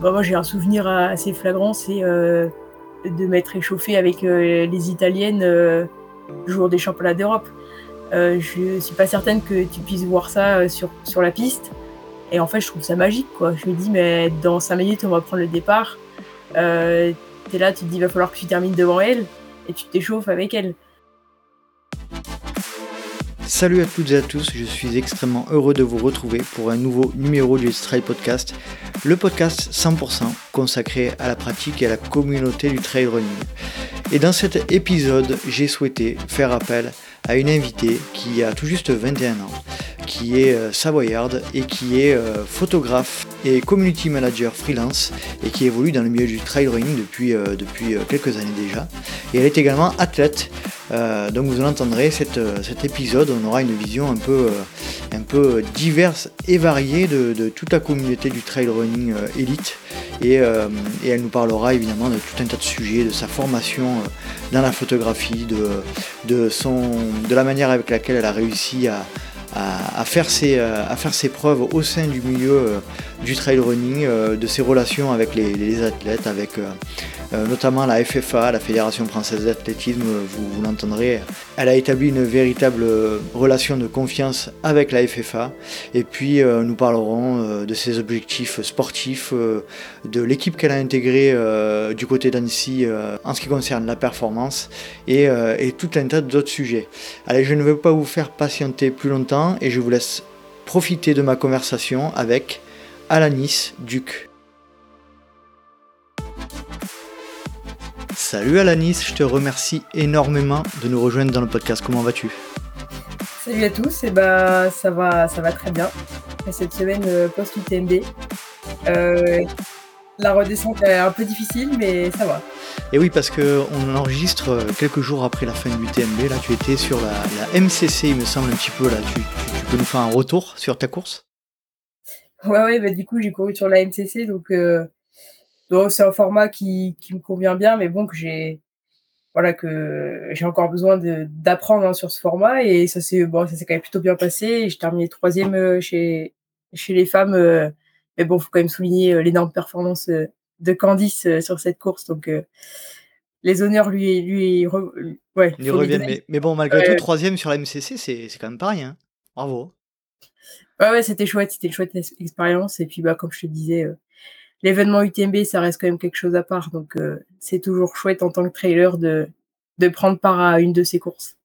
bah, moi j'ai un souvenir assez flagrant, c'est de m'être échauffé avec les Italiennes le jour des championnats d'Europe. je suis pas certaine que tu puisses voir ça sur, sur la piste. Et en fait, je trouve ça magique, quoi. Je me dis, mais dans 5 minutes, on va prendre le départ. Euh, T'es là, tu te dis, il va falloir que tu termines devant elle et tu t'échauffes avec elle. Salut à toutes et à tous, je suis extrêmement heureux de vous retrouver pour un nouveau numéro du Trail Podcast, le podcast 100% consacré à la pratique et à la communauté du trail running. Et dans cet épisode, j'ai souhaité faire appel à une invitée qui a tout juste 21 ans qui est euh, savoyarde et qui est euh, photographe et community manager freelance et qui évolue dans le milieu du trail running depuis, euh, depuis quelques années déjà. Et elle est également athlète. donc vous entendrez cet, épisode, on aura une vision un peu, un peu diverse et variée de, toute la communauté du trail running élite. Et, et, elle nous parlera évidemment de tout un tas de sujets, de sa formation dans la photographie, de, de, son, de la manière avec laquelle elle a réussi à, à, faire ses, euh, à faire ses preuves au sein du milieu euh, du trail running, euh, de ses relations avec les, athlètes, avec notamment la FFA, la Fédération française d'athlétisme, vous, l'entendrez. Elle a établi une véritable relation de confiance avec la FFA. Et puis nous parlerons de ses objectifs sportifs, de l'équipe qu'elle a intégrée du côté d'Annecy en ce qui concerne la performance et, et tout un tas d'autres sujets. Allez, je ne veux pas vous faire patienter plus longtemps et je vous laisse profiter de ma conversation avec Alanis Duc. Salut Alanis, je te remercie énormément de nous rejoindre dans le podcast. Comment vas-tu? Salut à tous, et eh bah, ça, va, ça va très bien. Cette semaine euh, post-UTMB. Euh, la redescente est un peu difficile, mais ça va. Et oui, parce qu'on enregistre quelques jours après la fin du UTMB. Là, tu étais sur la, MCC, il me semble, un petit peu. Là, tu, peux nous faire un retour sur ta course? Ouais, ouais, bah, du coup, j'ai couru sur la MCC. Donc, euh, c'est un format qui, me convient bien, mais bon, que j'ai voilà que j'ai encore besoin d'apprendre hein, sur ce format et ça s'est bon, ça s'est quand même plutôt bien passé. J'ai terminé troisième euh, chez chez les femmes, mais bon, faut quand même souligner l'énorme performance de Candice euh, sur cette course. Donc, euh, les honneurs lui, lui, ouais, reviennent. Mais, bon, malgré tout, troisième sur la MCC, c'est quand même pas rien. Bravo. Ouais, ouais, c'était chouette. C'était une chouette expérience. Et puis, bah, comme je te disais, euh, l'événement UTMB, ça reste quand même quelque chose à part. Donc, c'est toujours chouette en tant que trailer de, de prendre part à une de ces courses.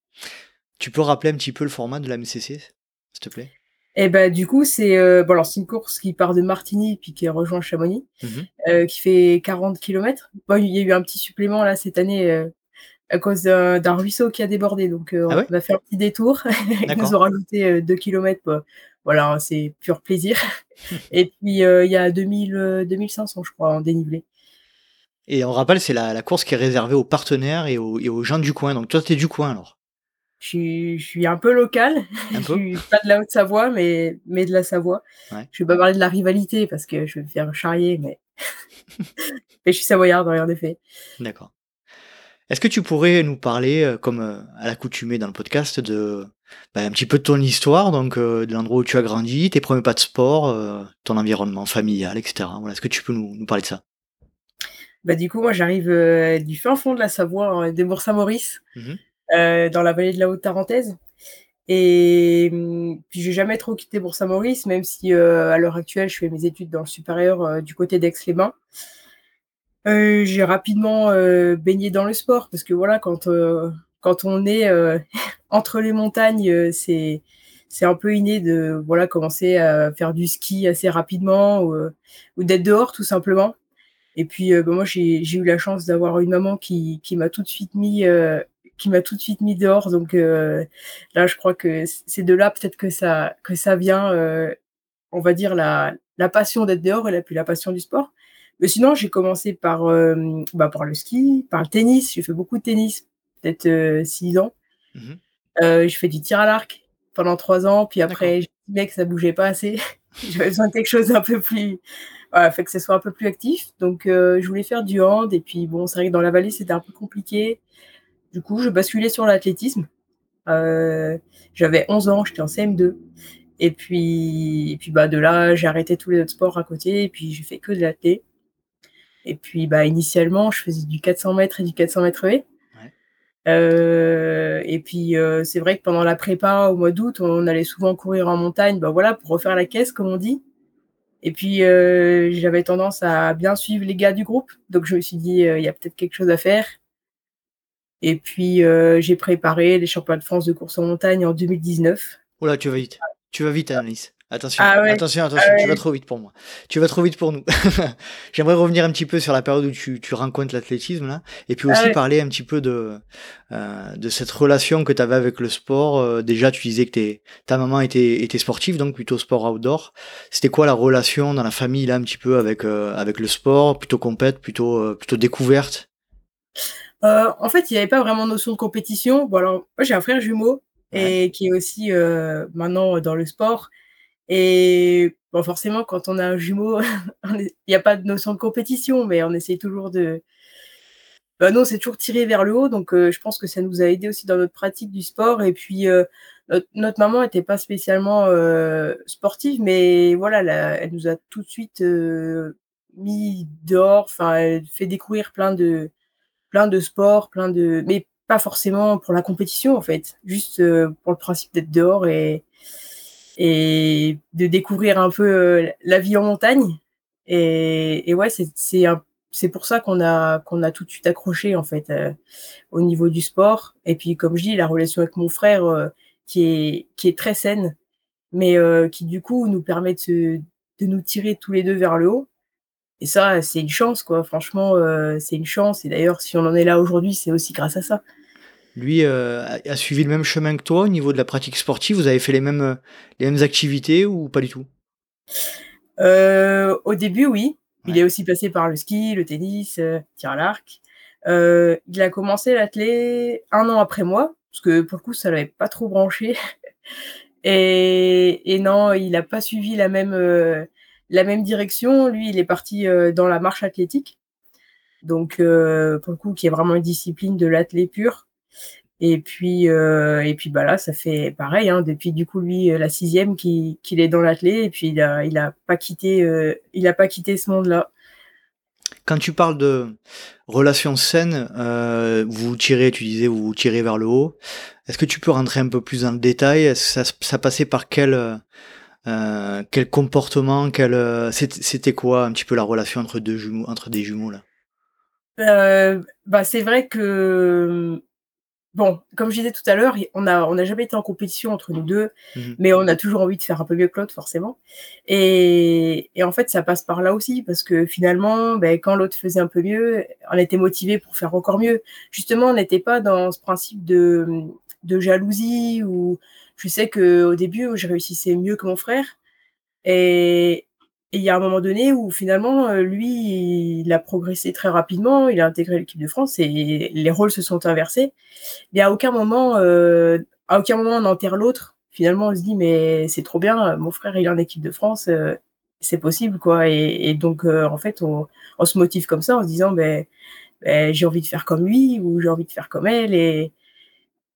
Tu peux rappeler un petit peu le format de la MCC, s'il te plaît? Et ben du coup, c'est euh, bon, alors c'est une course qui part de Martigny puis qui rejoint Chamonix, mmh euh, qui fait 40 km. Bon, il y a eu un petit supplément là cette année euh, à cause d'un ruisseau qui a débordé, donc euh, ah on a fait un petit détour. Ils nous ont rajouté 2 km. Bah, voilà, c'est pur plaisir. Et puis il y a 2000, 2500, je crois, en dénivelé. Et on rappelle, c'est la, la, course qui est réservée aux partenaires et aux, et aux gens du coin. Donc toi, tu es du coin alors? Je suis, un peu local. je suis pas de la Haute-Savoie, mais, mais de la Savoie. Ouais. Je vais pas parler de la rivalité parce que je vais me faire charrier, mais, mais je suis savoyarde, en effet. D'accord. Est-ce que tu pourrais nous parler, euh, comme euh, à l'accoutumée dans le podcast, de bah, un petit peu de ton histoire, donc euh, de l'endroit où tu as grandi, tes premiers pas de sport, ton environnement familial, etc. Voilà, est-ce que tu peux nous, parler de ça? Bah, du coup, moi, j'arrive du fin fond de la Savoie, des Bourg-Saint-Maurice. Mmh euh, dans la vallée de la Haute-Tarentaise. Et hum, puis j'ai jamais trop quitté Bourg-Saint-Maurice, même si euh, à l'heure actuelle je fais mes études dans le supérieur euh, du côté d'Aix-les-Bains. j'ai rapidement baigné dans le sport parce que voilà, quand quand on est entre les montagnes, c'est c'est un peu inné de voilà commencer à faire du ski assez rapidement ou, ou d'être dehors tout simplement. Et puis bah, moi j'ai eu la chance d'avoir une maman qui, qui m'a tout de suite mis qui m'a tout de suite mis dehors. Donc euh, là, je crois que c'est de là peut-être que ça, que ça vient, euh, on va dire, la, la passion d'être dehors et puis la passion du sport. Mais sinon, j'ai commencé par, euh, bah, par le ski, par le tennis. J'ai fait beaucoup de tennis, peut-être 6 ans. Mmh j'ai fait du tir à l'arc pendant 3 ans. Puis après, j'ai dit que ça bougeait pas assez. J'avais besoin de quelque chose un peu plus. Voilà, fait que ce soit un peu plus actif. Donc, je voulais faire du hand. Et puis, bon, c'est vrai que dans la vallée, c'était un peu compliqué. Du coup, je basculais sur l'athlétisme. Euh, j'avais 11 ans, j'étais en CM2. Et puis, puis bah, de là, j'ai arrêté tous les autres sports à côté. Et puis, j'ai fait que de l'athlétisme. Et puis, bah, initialement, je faisais du 400 mètres et du 400 mètres V. Euh, et puis, euh, c'est vrai que pendant la prépa, au mois d'août, on allait souvent courir en montagne, bah voilà, pour refaire la caisse, comme on dit. Et puis, euh, j'avais tendance à bien suivre les gars du groupe. Donc, je me suis dit, il y a peut-être quelque chose à faire. Et puis, j'ai préparé les championnats de France de course en montagne en 2019. Oula, tu vas vite. Tu vas vite, Annelise. Attention, ah attention, attention, ah tu vas trop vite pour moi. Tu vas trop vite pour nous. J'aimerais revenir un petit peu sur la période où tu, tu rencontres l'athlétisme là, et puis ah aussi parler un petit peu de euh, de cette relation que tu avais avec le sport. Euh, déjà, tu disais que ta maman était était sportive, donc plutôt sport outdoor. C'était quoi la relation dans la famille là, un petit peu avec euh, avec le sport, plutôt compète, plutôt plutôt découverte? en fait, il n'y avait pas vraiment de notion de compétition. Bon alors, moi j'ai un frère jumeau et qui est aussi maintenant dans le sport. Et bon, forcément, quand on a un jumeau, il n'y a pas de notion de compétition, mais on essaye toujours de. Bah non, c'est toujours tiré vers le haut, donc euh, je pense que ça nous a aidé aussi dans notre pratique du sport. Et puis, euh, notre, maman n'était pas spécialement euh, sportive, mais voilà, elle nous a tout de suite mis dehors, enfin, elle fait découvrir plein de, plein de sports, plein de. Mais pas forcément pour la compétition, en fait, juste pour le principe d'être dehors et et de découvrir un peu euh, la vie en montagne. Et, et ouais, c'est pour ça qu'on a, qu'on a tout de suite accroché en fait euh, au niveau du sport. Et puis comme je dis, la relation avec mon frère euh, qui, est, qui est très saine, mais qui du coup nous permet de, de nous tirer tous les deux vers le haut. Et ça, c'est une chance, quoi. Franchement, c'est une chance. Et d'ailleurs, si on en est là aujourd'hui, c'est aussi grâce à ça. Lui euh, a suivi le même chemin que toi au niveau de la pratique sportive? Vous avez fait les mêmes, euh, les mêmes activités ou pas du tout? Euh, Au début, oui. Il est aussi passé par le ski, le tennis, tir à l'arc. il a commencé l'athlé un an après moi, parce que pour le coup, ça l'avait pas trop branché. et, et, non, il n'a pas suivi la même, la même direction. Lui, il est parti dans la marche athlétique. Donc, pour le coup, qui est vraiment une discipline de l'athlé pur. Et puis, euh, et puis bah là, ça fait pareil. Hein, depuis du coup lui euh, la sixième qu'il est dans l'athlé et puis il a, il a pas quitté, euh, il a pas quitté ce monde-là. Quand tu parles de relations saines, vous tirez, tu disais, vous, vous tirez vers le haut. Est-ce que tu peux rentrer un peu plus dans le détail? Ça, ça passait par quel quel comportement, quel c'était quoi un petit peu la relation entre deux jumeaux, entre des jumeaux là? Bah c'est vrai que bon, comme je disais tout à l'heure, on n'a on a jamais été en compétition entre nous deux, mmh mais on a toujours envie de faire un peu mieux que l'autre, forcément. Et, en fait, ça passe par là aussi, parce que finalement, ben, quand l'autre faisait un peu mieux, on était motivé pour faire encore mieux. Justement, on n'était pas dans ce principe de, de jalousie, ou je sais qu'au début, je réussissais mieux que mon frère. Et, et il y a un moment donné où finalement, euh, lui, il a progressé très rapidement, il a intégré l'équipe de France et les rôles se sont inversés. Et à aucun moment, euh, à aucun moment on enterre l'autre. Finalement, on se dit mais c'est trop bien, mon frère il est en équipe de France, euh, c'est possible quoi. Et, donc en fait, on, se motive comme ça en se disant ben, ben, j'ai envie de faire comme lui ou j'ai envie de faire comme elle et,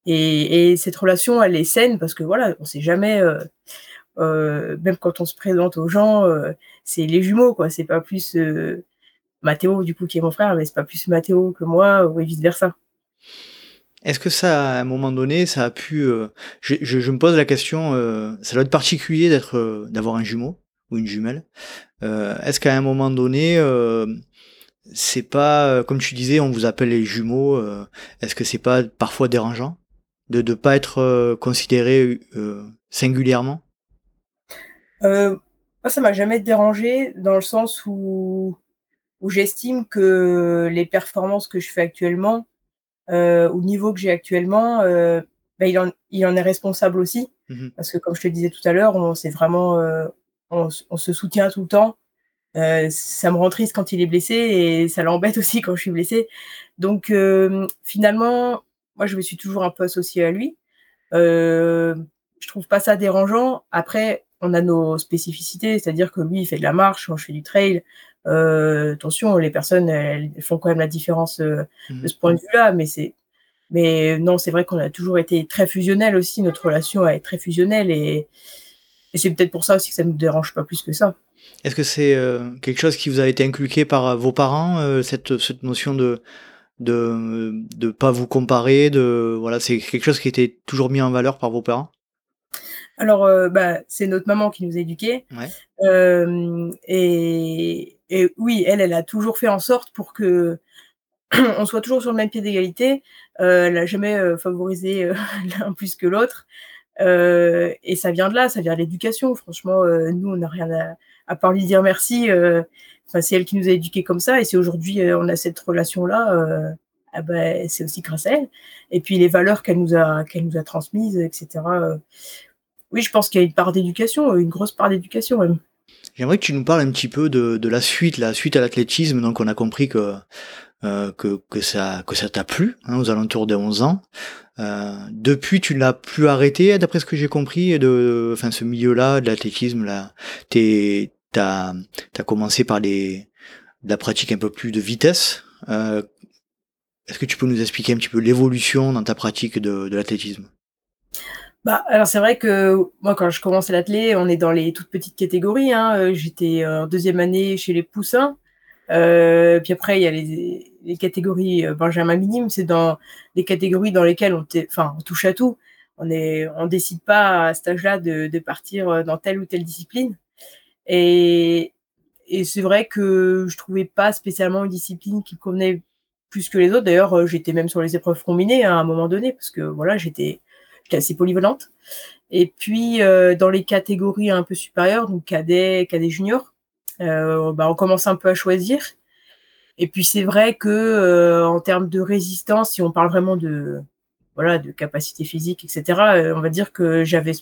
et, et cette relation elle est saine parce que voilà, on sait jamais même quand on se présente aux gens, euh, c'est les jumeaux, quoi. C'est pas plus euh, Mathéo, du coup, qui est mon frère, mais c'est pas plus Mathéo que moi, ou vice versa. Est-ce que ça, à un moment donné, ça a pu. Je, je, me pose la question, ça doit être particulier d'être, d'avoir un jumeau ou une jumelle. Est-ce qu'à un moment donné, c'est pas, comme tu disais, on vous appelle les jumeaux, est-ce que c'est pas parfois dérangeant de ne pas être considéré singulièrement? Euh, moi, ça m'a jamais dérangé dans le sens où, où j'estime que les performances que je fais actuellement, euh, au niveau que j'ai actuellement, euh, bah, il, en, il en est responsable aussi. Mmh Parce que comme je te disais tout à l'heure, on c'est vraiment, euh, on, on, se soutient tout le temps. Euh, ça me rend triste quand il est blessé et ça l'embête aussi quand je suis blessée. Donc euh, finalement, moi je me suis toujours un peu associée à lui. Euh, je trouve pas ça dérangeant. Après, on a nos spécificités, c'est-à-dire que lui, il fait de la marche, moi, je fais du trail. Euh, attention, les personnes, elles, font quand même la différence euh, mmh de ce point de vue-là, mais c'est, mais non, c'est vrai qu'on a toujours été très fusionnel aussi. Notre relation est très fusionnelle et, et c'est peut-être pour ça aussi que ça ne nous dérange pas plus que ça. Est-ce que c'est quelque chose qui vous a été inculqué par vos parents, cette, cette notion de de de pas vous comparer, de voilà, c'est quelque chose qui était toujours mis en valeur par vos parents? Alors, bah, c'est notre maman qui nous a éduqués. et, et oui, elle, elle a toujours fait en sorte pour que on soit toujours sur le même pied d'égalité. elle n'a jamais favorisé l'un plus que l'autre. et ça vient de là, ça vient de l'éducation. Franchement, nous, on n'a rien à, à part lui dire merci. Enfin, c'est elle qui nous a éduqués comme ça, et si aujourd'hui on a cette relation-là, ah ben, c'est aussi grâce à elle. Et puis les valeurs qu'elle nous a, qu'elle nous a transmises, etc. oui, je pense qu'il y a une part d'éducation, une grosse part d'éducation même. J'aimerais que tu nous parles un petit peu de, la suite, la suite à l'athlétisme. Donc, on a compris que euh, que, ça que ça t'a plu hein, aux alentours de 11 ans. Euh, depuis, tu l'as plus arrêté, d'après ce que j'ai compris, de, ce milieu-là, de l'athlétisme, là, t'es, t'as, commencé par les, la pratique un peu plus de vitesse. Euh, est-ce que tu peux nous expliquer un petit peu l'évolution dans ta pratique de l'athlétisme? Bah, alors c'est vrai que moi quand je commence l'athlé, on est dans les toutes petites catégories. Hein. J'étais en deuxième année chez les poussins. Euh, puis après, il y a les, catégories euh, Benjamin minime, c'est dans les catégories dans lesquelles on, touche à tout. On on décide pas à cet âge-là de, partir euh, dans telle ou telle discipline. Et, c'est vrai que je trouvais pas spécialement une discipline qui convenait plus que les autres. D'ailleurs, j'étais même sur les épreuves combinées hein, à un moment donné parce que voilà, j'étais, j'étais assez polyvalente. Et puis euh, dans les catégories un peu supérieures, donc cadet, cadet junior, euh, bah, on commence un peu à choisir. Et puis c'est vrai que euh, en termes de résistance, si on parle vraiment de voilà de capacité physique, etc., on va dire que j'avais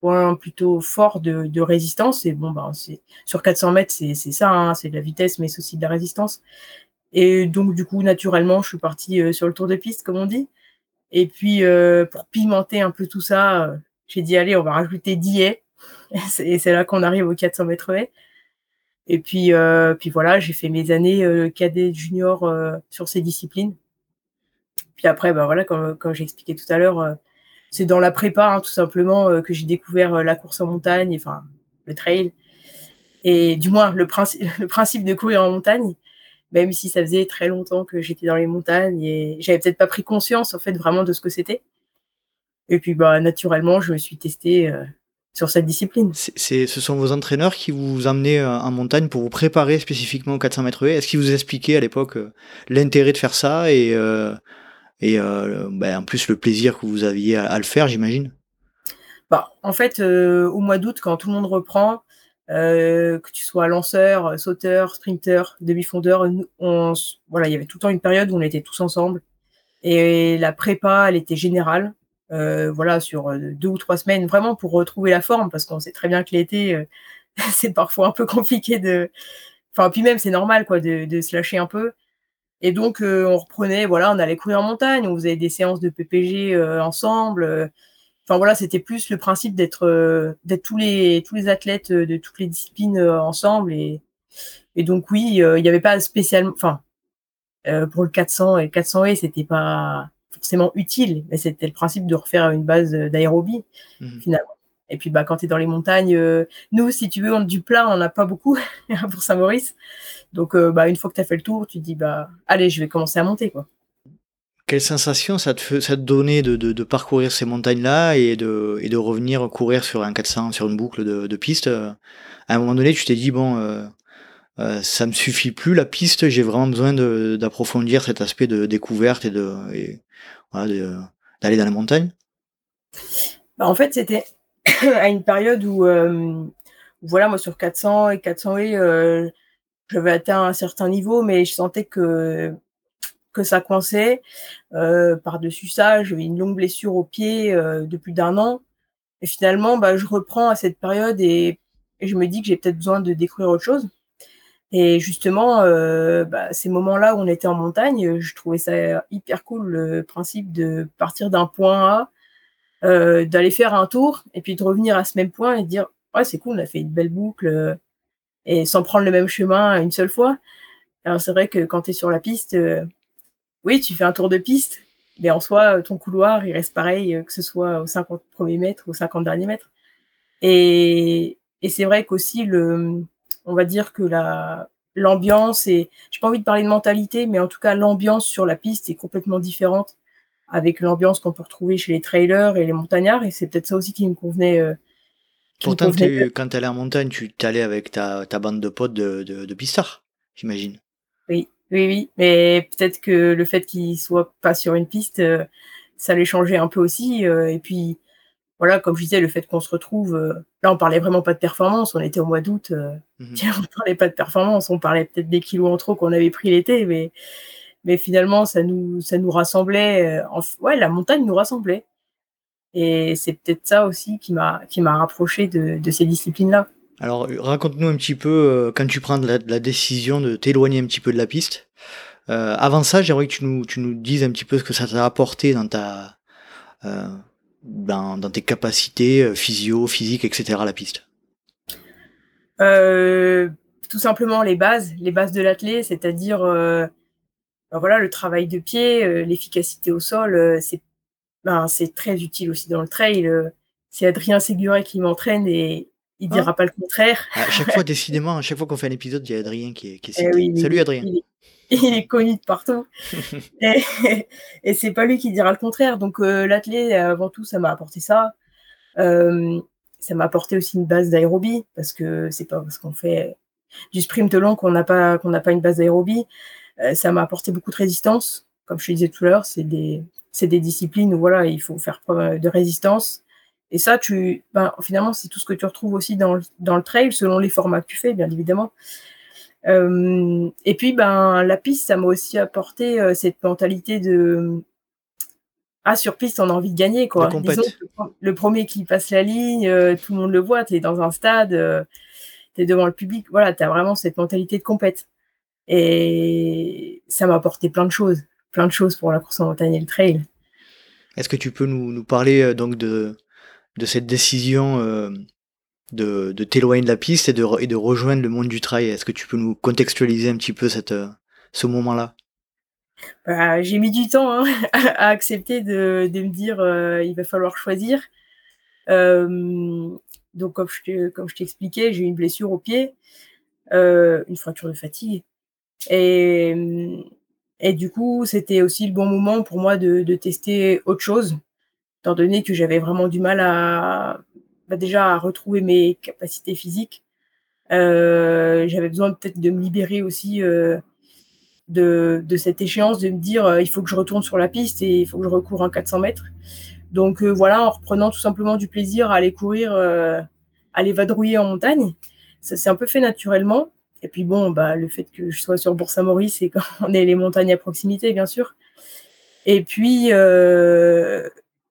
point plutôt fort de, résistance. Et bon, bah, c'est sur 400 mètres, c'est ça, hein, c'est de la vitesse, mais c'est aussi de la résistance. Et donc du coup, naturellement, je suis partie sur le tour de piste, comme on dit. Et puis pour pimenter un peu tout ça, j'ai dit allez, on va rajouter 10 haies. Et c'est là qu'on arrive aux 400 mètres haies. Et puis, euh, puis voilà, j'ai fait mes années euh, cadet junior euh, sur ces disciplines. Puis après, bah voilà, comme, comme j'ai expliqué tout à l'heure, euh, c'est dans la prépa, hein, tout simplement, euh, que j'ai découvert la course en montagne, enfin le trail, et du moins le principe, le principe de courir en montagne, même si ça faisait très longtemps que j'étais dans les montagnes et j'avais peut-être pas pris conscience en fait vraiment de ce que c'était. Et puis bah naturellement, je me suis testée sur cette discipline. C'est, ce sont vos entraîneurs qui vous amenaient euh, en montagne pour vous préparer spécifiquement aux 400 mètres Est-ce qu'ils vous expliquaient à l'époque euh, l'intérêt de faire ça et, euh, et ben, en plus le plaisir que vous aviez à, le faire, j'imagine? Bah, En fait, au mois d'août, quand tout le monde reprend, que tu sois lanceur, sauteur, sprinter, demi-fondeur, on, voilà, il y avait tout le temps une période où on était tous ensemble. Et la prépa, elle était générale. Euh, voilà, sur euh, deux ou trois semaines, vraiment pour retrouver la forme, parce qu'on sait très bien que l'été, euh, c'est parfois un peu compliqué de. Enfin, puis même, c'est normal, quoi, de, de, se lâcher un peu. Et donc, on reprenait, voilà, on allait courir en montagne, on faisait des séances de PPG ensemble. Enfin, voilà, c'était plus le principe d'être d'être tous les, tous les athlètes de toutes les disciplines ensemble. Et, et donc, oui, il n'y avait pas spécialement. Enfin, pour le 400 et le 400 et c'était pas forcément utile, mais c'était le principe de refaire une base d'aérobie, mmh finalement. Et puis, bah, quand tu es dans les montagnes, euh, nous, si tu veux, on, du plat, on n'a pas beaucoup pour Saint-Maurice. Donc, euh, bah, une fois que tu as fait le tour, tu te dis, bah, allez, je vais commencer à monter. Quoi. Quelle sensation ça te, ça te donnait de, parcourir ces montagnes-là et de, revenir courir sur un 400, sur une boucle de, piste À un moment donné, tu t'es dit, bon, euh, euh, ça me suffit plus la piste, j'ai vraiment besoin d'approfondir cet aspect de découverte et d'aller dans la montagne? Bah, en fait, c'était à une période où, euh, voilà, moi sur 400 et 400 et euh, j'avais atteint un certain niveau, mais je sentais que que ça coinçait. Par-dessus ça, j'avais une longue blessure au pied de plus d'un an. Et finalement, bah, je reprends à cette période et je me dis que j'ai peut-être besoin de découvrir autre chose. Et justement, euh, bah, ces moments-là où on était en montagne, je trouvais ça hyper cool le principe de partir d'un point A, euh, d'aller faire un tour et puis de revenir à ce même point et de dire ouais c'est cool, on a fait une belle boucle euh, et sans prendre le même chemin une seule fois. Alors c'est vrai que quand tu es sur la piste, euh, oui tu fais un tour de piste, mais en soi ton couloir il reste pareil euh, que ce soit aux 50 premiers mètres ou aux 50 derniers mètres. Et, et c'est vrai qu'aussi le On va dire que la l'ambiance et j'ai pas envie de parler de mentalité, mais en tout cas l'ambiance sur la piste est complètement différente avec l'ambiance qu'on peut retrouver chez les trailers et les montagnards. Et c'est peut-être ça aussi qui me convenait. Euh, Pourtant, quand tu allais en montagne, tu t'allais avec ta, ta, bande de potes de, de, de pistards, j'imagine. Oui, oui. Mais peut-être que le fait qu'ils soient pas sur une piste, euh, ça les changeait un peu aussi. Euh, et puis, voilà, comme je disais, le fait qu'on se retrouve. là, on parlait vraiment pas de performance. On était au mois d'août. Mmh on parlait pas de performance. On parlait peut-être des kilos en trop qu'on avait pris l'été, mais mais finalement ça nous ça nous rassemblait euh, ouais la montagne nous rassemblait et c'est peut-être ça aussi qui m'a qui m'a rapproché de, de, ces disciplines là alors raconte-nous un petit peu euh, quand tu prends la, décision de t'éloigner un petit peu de la piste euh, avant ça j'aimerais que tu nous, tu nous dises un petit peu ce que ça t'a apporté dans ta dans, dans, tes capacités physio physiques etc la piste tout simplement les bases les bases de l'athlète c'est-à-dire ben voilà, le travail de pied, euh, l'efficacité au sol, euh, c'est ben, c'est très utile aussi dans le trail. Euh, c'est Adrien Séguret qui m'entraîne et il ne dira ah. pas le contraire. À chaque fois, décidément, à chaque fois qu'on fait un épisode, il y a Adrien qui est, qui est eh Salut Adrien. Il est, connu de partout. et, et c'est pas lui qui dira le contraire. Donc l'athlète, avant tout, ça m'a apporté ça. ça m'a apporté aussi une base d'aérobie parce que c'est pas parce qu'on fait du sprint long qu'on n'a pas qu'on n'a pas une base d'aérobie. Euh, ça m'a apporté beaucoup de résistance. Comme je te disais tout à l'heure, c'est des, des disciplines où voilà, il faut faire preuve de résistance. Et ça, tu, ben, finalement, c'est tout ce que tu retrouves aussi dans le, dans le trail, selon les formats que tu fais, bien évidemment. Euh, et puis, ben, la piste, ça m'a aussi apporté euh, cette mentalité de ah sur piste, on a envie de gagner quoi. Disons le, premier qui passe la ligne, tout le monde le voit, tu es dans un stade, tu es devant le public, voilà, tu as vraiment cette mentalité de compète. Et ça m'a apporté plein de choses, plein de choses pour la course en montagne et le trail. Est-ce que tu peux nous, nous parler euh, donc de, de cette décision euh, de, t'éloigner de la piste et de, rejoindre le monde du trail Est-ce que tu peux nous contextualiser un petit peu euh, ce moment-là? Bah, J'ai mis du temps hein, à accepter de, me dire il va falloir choisir. donc comme je, t'expliquais, j'ai eu une blessure au pied, une fracture de fatigue. Et, du coup, c'était aussi le bon moment pour moi de, tester autre chose, étant donné que j'avais vraiment du mal à bah déjà à retrouver mes capacités physiques. Euh, j'avais besoin peut-être de me libérer aussi euh, de, de, cette échéance, de me dire euh, il faut que je retourne sur la piste et il faut que je recours un 400 mètres. Donc voilà, en reprenant tout simplement du plaisir à aller courir, à aller vadrouiller en montagne. Ça s'est un peu fait naturellement. Et puis bon, bah, le fait que je sois sur Bourg-Saint-Maurice et qu'on ait les montagnes à proximité, bien sûr. Et puis,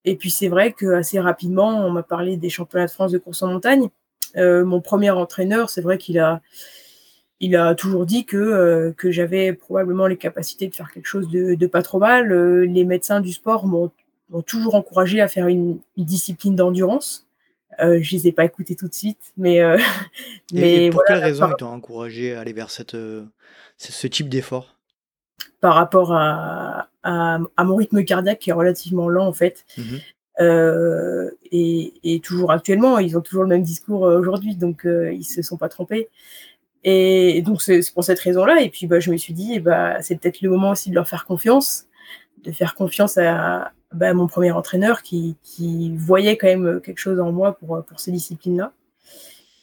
et puis c'est vrai qu'assez rapidement, on m'a parlé des championnats de France de course en montagne. Euh, mon premier entraîneur, c'est vrai qu'il a, il a toujours dit que, euh, que j'avais probablement les capacités de faire quelque chose de, de pas trop mal. les médecins du sport m'ont toujours encouragé à faire une, une discipline d'endurance. Euh, je les ai pas écoutés tout de suite, mais. Euh, mais pour quelle raison ils t'ont encouragé à aller vers cette, euh, ce type d'effort? Par rapport à, à, mon rythme cardiaque qui est relativement lent en fait. Mmh et, et, toujours actuellement, ils ont toujours le même discours aujourd'hui, donc ils se sont pas trompés. Et, donc c'est pour cette raison-là. Et puis bah, je me suis dit, bah, c'est peut-être le moment aussi de leur faire confiance, de faire confiance à, bah, mon premier entraîneur qui, qui, voyait quand même quelque chose en moi pour, pour ces disciplines-là.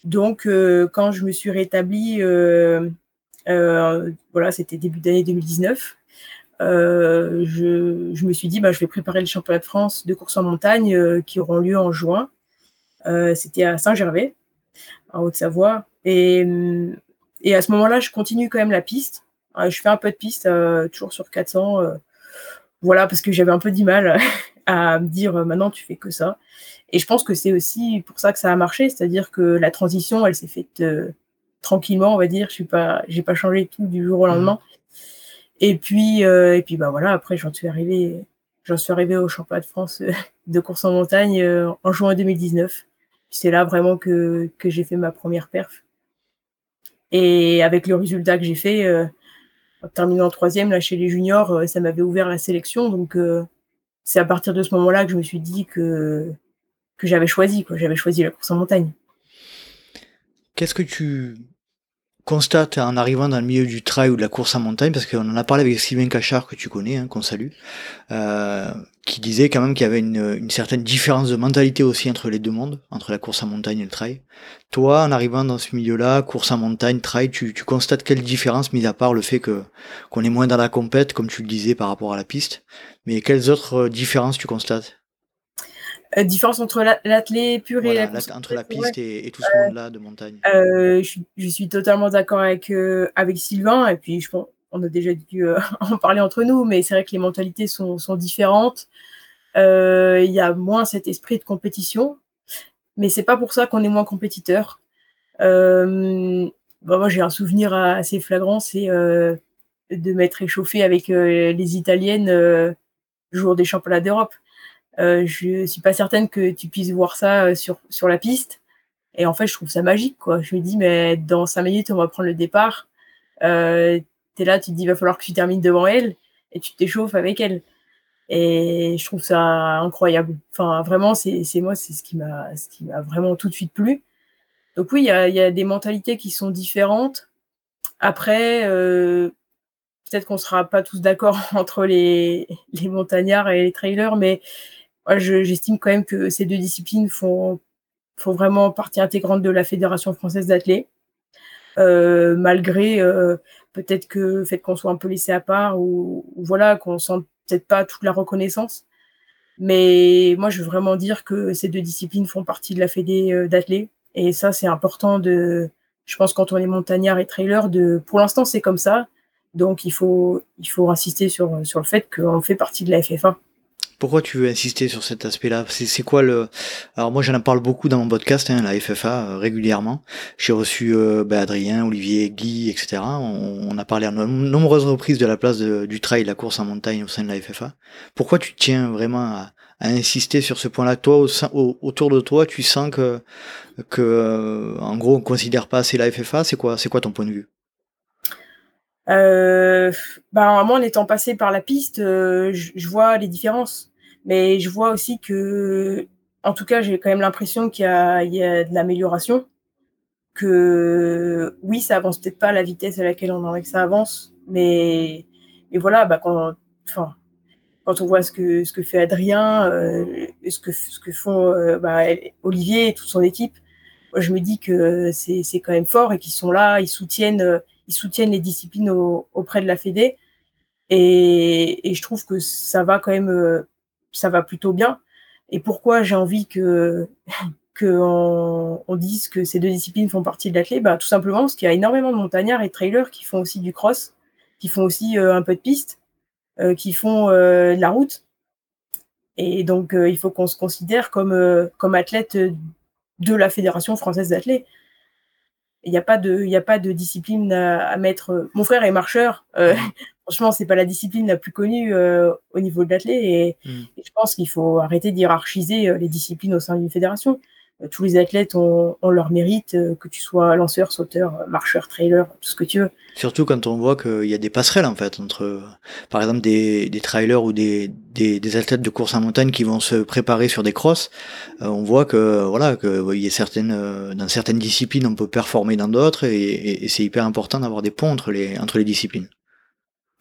Donc, euh, quand je me suis rétablie, euh, euh, voilà, c'était début d'année 2019, je, je, me suis dit, bah, je vais préparer le championnat de France de course en montagne qui auront lieu en juin. c'était à Saint-Gervais, en Haute-Savoie. Et, et à ce moment-là, je continue quand même la piste. je fais un peu de piste, toujours sur 400 voilà, parce que j'avais un peu du mal à me dire euh, maintenant tu fais que ça. Et je pense que c'est aussi pour ça que ça a marché, c'est-à-dire que la transition, elle s'est faite euh, tranquillement, on va dire. Je suis pas, j'ai pas changé tout du jour au lendemain. Et puis, euh, et puis bah voilà, après j'en suis arrivé, j'en suis arrivé au championnat de France de course en montagne en juin 2019. C'est là vraiment que, que j'ai fait ma première perf. Et avec le résultat que j'ai fait, en terminant troisième là chez les juniors, euh, ça m'avait ouvert la sélection. Donc euh, c'est à partir de ce moment-là que je me suis dit que que j'avais choisi, quoi. J'avais choisi la course en montagne. Qu'est-ce que tu constates en arrivant dans le milieu du trail ou de la course en montagne, parce qu'on en a parlé avec Sylvain Cachard, que tu connais, hein, qu'on salue, euh, qui disait quand même qu'il y avait une, certaine différence de mentalité aussi entre les deux mondes, entre la course en montagne et le trail. Toi, en arrivant dans ce milieu-là, course en montagne, trail, tu, constates quelle différence, mis à part le fait que qu'on est moins dans la compète, comme tu le disais, par rapport à la piste, mais quelles autres différences tu constates? Euh, différence entre l'athlète pur et la entre la piste et, tout ce monde-là de montagne. Euh, je, suis totalement d'accord avec euh, avec Sylvain et puis je pense on a déjà dû en parler entre nous, mais c'est vrai que les mentalités sont, sont différentes. Il y a moins cet esprit de compétition, mais c'est pas pour ça qu'on est moins compétiteur. Bah, moi, j'ai un souvenir assez flagrant, c'est de m'être échauffé avec les Italiennes le jour des championnats d'Europe. Euh, je suis pas certaine que tu puisses voir ça euh, sur, sur la piste. Et en fait, je trouve ça magique, quoi. Je me dis, mais dans cinq minutes, on va prendre le départ. Euh, tu es là, tu te dis, il va falloir que tu termines devant elle et tu t'échauffes avec elle. Et je trouve ça incroyable. Enfin, vraiment, c'est moi, c'est ce qui m'a vraiment tout de suite plu. Donc oui, il y a, y a, des mentalités qui sont différentes. Après, euh, peut-être qu'on sera pas tous d'accord entre les, les montagnards et les trailers, mais j'estime quand même que ces deux disciplines font, font vraiment partie intégrante de la Fédération française d'athlètes. Euh, malgré euh, peut-être que le fait qu'on soit un peu laissé à part ou, voilà qu'on sent peut-être pas toute la reconnaissance. Mais moi, je veux vraiment dire que ces deux disciplines font partie de la Fédé euh, d'athlètes. Et ça, c'est important de, je pense, quand on est montagnard et trailer, de, pour l'instant, c'est comme ça. Donc, il faut, il faut insister sur, sur le fait qu'on fait partie de la FFA. Pourquoi tu veux insister sur cet aspect-là? C'est quoi le Alors moi j'en parle beaucoup dans mon podcast, hein, la FFA euh, régulièrement. J'ai reçu euh, ben, Adrien, Olivier, Guy, etc. On, a parlé à nombreuses reprises de la place du trail, la course en montagne au sein de la FFA. Pourquoi tu tiens vraiment à, insister sur ce point-là? Toi, au, autour de toi, tu sens que, que euh, en gros, on considère pas assez la FFA. C'est quoi, c'est quoi ton point de vue? Euh, bah, moi, en étant passé par la piste, euh, je, vois les différences. Mais je vois aussi que, en tout cas, j'ai quand même l'impression qu'il y, y a, de l'amélioration. Que oui, ça avance peut-être pas à la vitesse à laquelle on aimerait que ça avance. Mais, mais voilà, bah, quand, enfin, quand on voit ce que, ce que fait Adrien, euh, ce, que, ce que font euh, bah, Olivier et toute son équipe, je me dis que c'est quand même fort et qu'ils sont là, ils soutiennent ils soutiennent les disciplines auprès de la Fédé. Et, je trouve que ça va quand même, euh, ça va plutôt bien. Et pourquoi j'ai envie que qu'on on dise que ces deux disciplines font partie de l'athlète bah, Tout simplement parce qu'il y a énormément de montagnards et trailers qui font aussi du cross, qui font aussi euh, un peu de piste, euh, qui font de la route. Et donc, il faut qu'on se considère comme, comme athlète de la Fédération française d'athlètes. Il n'y a pas de, il a pas de discipline à, mettre. Mon frère est marcheur. Euh, mmh. franchement, c'est pas la discipline la plus connue euh, au niveau de l'athlète. Et, mmh. et, je pense qu'il faut arrêter d'hierarchiser euh, les disciplines au sein d'une fédération. Euh, tous les athlètes ont, leur mérite, euh, que tu sois lanceur, sauteur, marcheur, trailer, tout ce que tu veux. Surtout quand on voit qu'il y a des passerelles en fait entre, par exemple, des, des trailers ou des, des, athlètes de course en montagne qui vont se préparer sur des crosses. Euh, on voit que voilà que il y a certaines dans certaines disciplines on peut performer dans d'autres et, et, c'est hyper important d'avoir des ponts entre les entre les disciplines.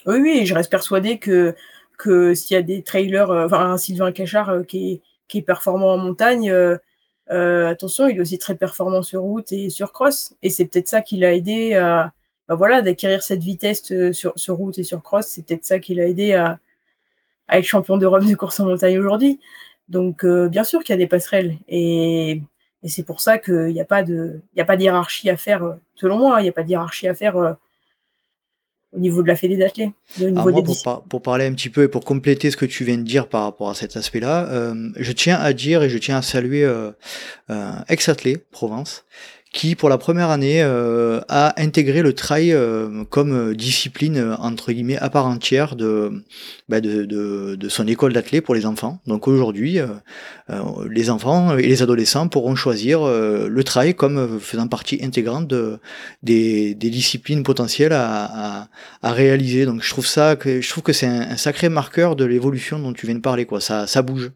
Oui, oui, je reste persuadé que que s'il y a des trailers, enfin un Sylvain Cachard qui est qui est performant en montagne euh, attention, il est aussi très performant sur route et sur cross. Et c'est peut-être ça qui l'a aidé à, bah voilà, d'acquérir cette vitesse euh, sur, route et sur cross. C'est peut-être ça qui l'a aidé à, être champion d'Europe de course en montagne aujourd'hui. Donc, euh, bien sûr qu'il y a des passerelles. Et, c'est pour ça qu'il n'y a pas de, il a pas d'hierarchie à faire, selon moi, il n'y a pas de hiérarchie à faire au niveau de la fédé d'athlètes. Pour, pour, parler un petit peu et pour compléter ce que tu viens de dire par rapport à cet aspect-là, euh, je tiens à dire et je tiens à saluer euh, euh, Ex-Athlé Provence qui pour la première année euh, a intégré le trail euh, comme euh, discipline entre guillemets à part entière de, bah, de, de, de, son école d'athlète pour les enfants. Donc aujourd'hui, les enfants et les adolescents pourront choisir le trail comme faisant partie intégrante de, des, des disciplines potentielles à, à, à, réaliser. Donc je trouve ça que je trouve que c'est un, un, sacré marqueur de l'évolution dont tu viens de parler. Quoi. Ça, ça bouge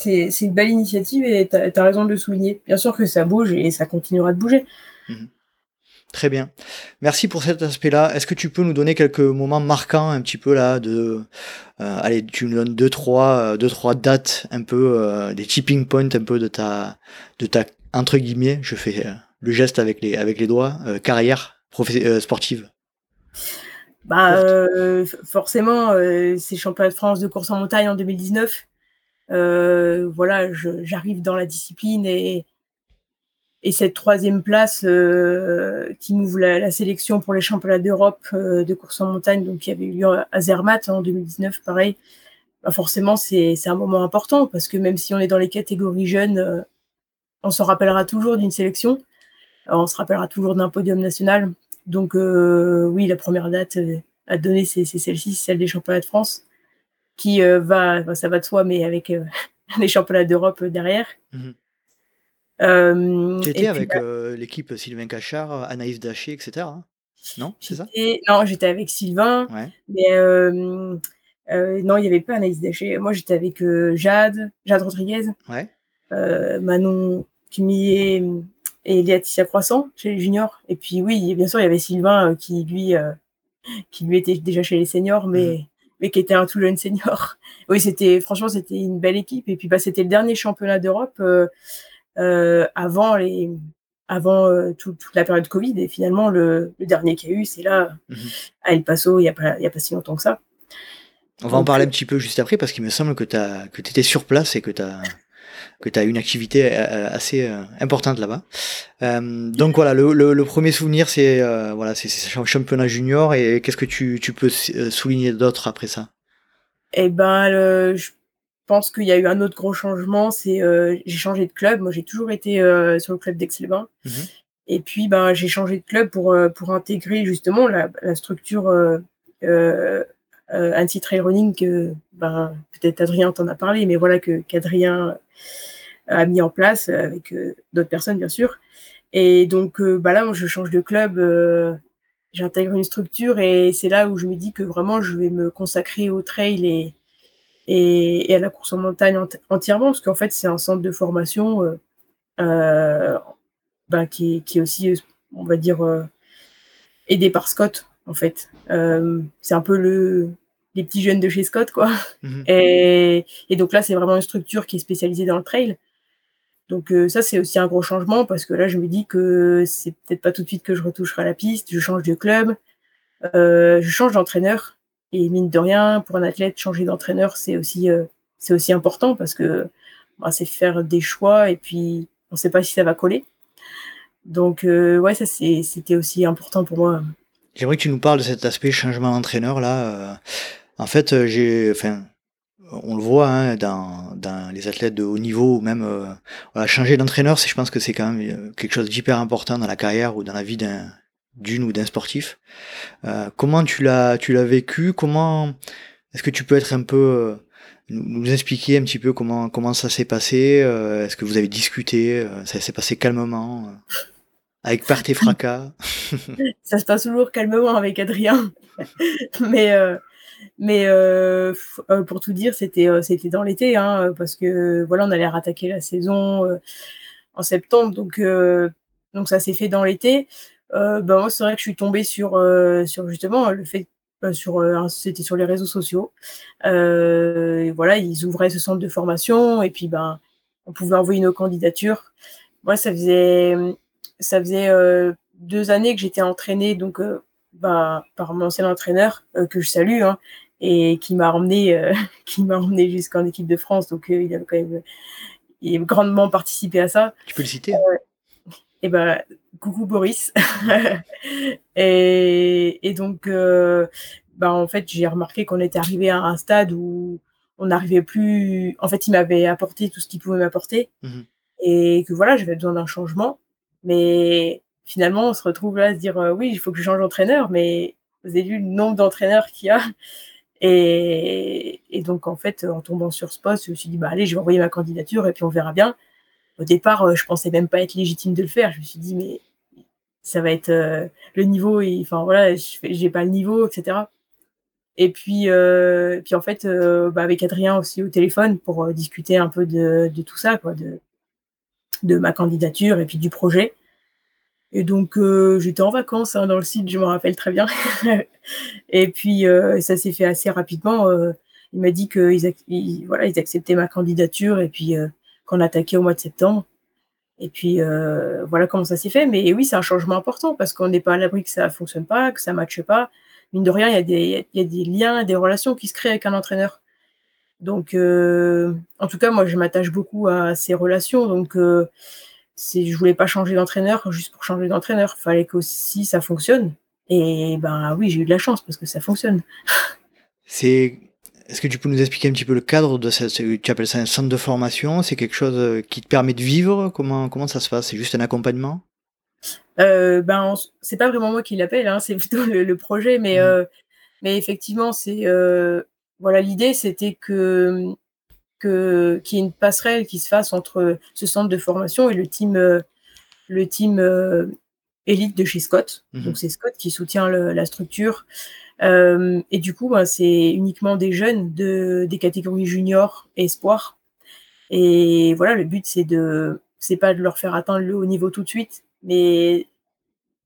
c'est une belle initiative et tu as, raison de le souligner. Bien sûr que ça bouge et ça continuera de bouger. Mhm. Très bien. Merci pour cet aspect-là. Est-ce que tu peux nous donner quelques moments marquants un petit peu là de allez, tu nous donnes deux trois deux trois dates un peu des tipping points un peu de ta de ta entre guillemets, je fais le geste avec les avec les doigts carrière sportive. Bah forcément c'est championnat de France de course en montagne en 2019. Voilà, j'arrive dans la discipline et et cette troisième place euh, qui m'ouvre la, sélection pour les championnats d'Europe euh, de course en montagne, donc qui avait eu lieu à Zermatt en 2019, pareil. Bah forcément, c'est un moment important parce que même si on est dans les catégories jeunes, euh, on se rappellera toujours d'une sélection, on se rappellera toujours d'un podium national. Donc oui, la première date à donner, c'est celle-ci, celle des championnats de France, qui va, ça va de soi, mais avec les championnats d'Europe derrière. Euh, tu étais avec euh, l'équipe Sylvain Cachard, Anaïs Daché, etc. Hein non, c'est ça? Non, j'étais avec Sylvain, mais euh, non, il n'y avait pas Anaïs Daché. Moi, j'étais avec Jade, Jade Rodriguez, Manon Kimier et Laetitia Croissant chez les juniors. Et puis oui, bien sûr, il y avait Sylvain qui lui, qui lui était déjà chez les seniors, mais mmh. Mais qui était un tout jeune senior. Oui, c'était franchement, c'était une belle équipe. Et puis bah, c'était le dernier championnat d'Europe. Euh, avant les avant euh, toute la période Covid. Et finalement, le, dernier qu'il y a eu, c'est là, mmh à El Paso, il n'y a, pas, a pas si longtemps que ça. On va en parler un petit peu juste après, parce qu'il me semble que tu que étais sur place et que tu as que tu as une activité euh, assez importante là-bas. donc voilà, le, premier souvenir, c'est voilà, c'est championnat junior. Et qu'est-ce que tu, tu peux souligner d'autre après ça? Eh ben, le, pense qu'il y a eu un autre gros changement, c'est euh, j'ai changé de club. Moi, j'ai toujours été euh, sur le club d'Aix-les-Bains. Mmh Et puis, ben, j'ai changé de club pour, euh, pour intégrer justement la, structure anti-trail running que ben, peut-être Adrien t'en a parlé, mais voilà que qu'Adrien a mis en place avec d'autres personnes, bien sûr. Et donc, bah là, moi, je change de club j'intègre une structure et c'est là où je me dis que vraiment je vais me consacrer au trail et, et, à la course en montagne entièrement, parce qu'en fait, c'est un centre de formation euh, euh, ben, qui, est aussi, on va dire, euh, aidé par Scott, en fait. c'est un peu le, les petits jeunes de chez Scott, quoi. Mhm. Et, donc là, c'est vraiment une structure qui est spécialisée dans le trail. Donc ça, c'est aussi un gros changement parce que là, je me dis que c'est peut-être pas tout de suite que je retoucherai la piste, je change de club, je change d'entraîneur. Et mine de rien, pour un athlète, changer d'entraîneur, c'est aussi, euh, aussi important parce que bah, c'est faire des choix et puis on ne sait pas si ça va coller. Donc, euh, ouais, ça, c'était aussi important pour moi. J'aimerais que tu nous parles de cet aspect changement d'entraîneur là. Euh. en fait, j'ai, enfin, on le voit hein, dans, dans, les athlètes de haut niveau même voilà, changer d'entraîneur, je pense que c'est quand même quelque chose d'hyper important dans la carrière ou dans la vie d'un d'une ou d'un sportif. Euh, comment tu l'as tu l'as vécu? Comment est-ce que tu peux être un peu euh, nous expliquer un petit peu comment comment ça s'est passé euh, Est-ce que vous avez discuté Ça s'est passé calmement avec part et fracas? Ça se passe toujours calmement avec Adrien, mais mais pour tout dire, c'était c'était dans l'été, hein, parce que voilà, on allait rattaquer la saison en septembre, donc donc ça s'est fait dans l'été. Euh, ben moi, c'est vrai que je suis tombée sur, euh, sur justement le fait, euh, sur, c'était sur les réseaux sociaux. voilà, ils ouvraient ce centre de formation et puis ben, on pouvait envoyer nos candidatures. Moi, ça faisait, ça faisait deux années que j'étais entraînée donc ben, par mon ancien entraîneur que je salue hein, et qui m'a emmené, qui m'a emmené jusqu'en équipe de France. Donc il a quand même, il a grandement participé à ça. Tu peux le citer? et ben coucou Boris. et, donc, euh, bah, en fait, j'ai remarqué qu'on était arrivé à un stade où on n'arrivait plus. En fait, il m'avait apporté tout ce qu'il pouvait m'apporter. Mmh et que voilà, j'avais besoin d'un changement. Mais finalement, on se retrouve là à se dire euh, oui, il faut que je change d'entraîneur. Mais vous avez vu le nombre d'entraîneurs qu'il y a. Et, donc, en fait, en tombant sur ce poste, je me suis dit, bah, allez, je vais envoyer ma candidature et puis on verra bien. Au départ, euh, je pensais même pas être légitime de le faire. Je me suis dit, mais ça va être euh, le niveau enfin voilà j'ai pas le niveau etc et puis puis en fait bah, avec Adrien aussi au téléphone pour discuter un peu de, tout ça quoi de ma candidature et puis du projet Et donc, j'étais en vacances hein, dans le site, je me rappelle très bien. et puis, ça s'est fait assez rapidement. il m'a dit qu'ils voilà, ils acceptaient ma candidature et puis qu'on attaquait au mois de septembre. Et puis, voilà comment ça s'est fait. Mais oui, c'est un changement important parce qu'on n'est pas à l'abri que ça ne fonctionne pas, que ça ne matche pas. Mine de rien, il y, a des, y a des liens, des relations qui se créent avec un entraîneur. Donc, en tout cas, moi, je m'attache beaucoup à ces relations. Donc, je voulais pas changer d'entraîneur juste pour changer d'entraîneur. Fallait qu'aussi ça fonctionne. Et ben oui, j'ai eu de la chance parce que ça fonctionne. C'est est-ce que tu peux nous expliquer un petit peu le cadre de ça Tu appelles ça un centre de formation? C'est quelque chose euh, qui te permet de vivre? Comment, comment ça se passe? C'est juste un accompagnement? Euh, Ben, c'est pas vraiment moi qui l'appelle, hein, c'est plutôt le, projet, mais, mmh. euh, mais effectivement, c'est euh, voilà l'idée, c'était que qu'il y ait une passerelle qui se fasse entre ce centre de formation et le team, euh, le team euh, élite de chez Scott. Mhm. Donc c'est Scott qui soutient la structure. Euh, et du coup, ben, c'est uniquement des jeunes de, des catégories junior et espoir. Et voilà, le but, c'est de, c'est pas de leur faire atteindre le haut niveau tout de suite, mais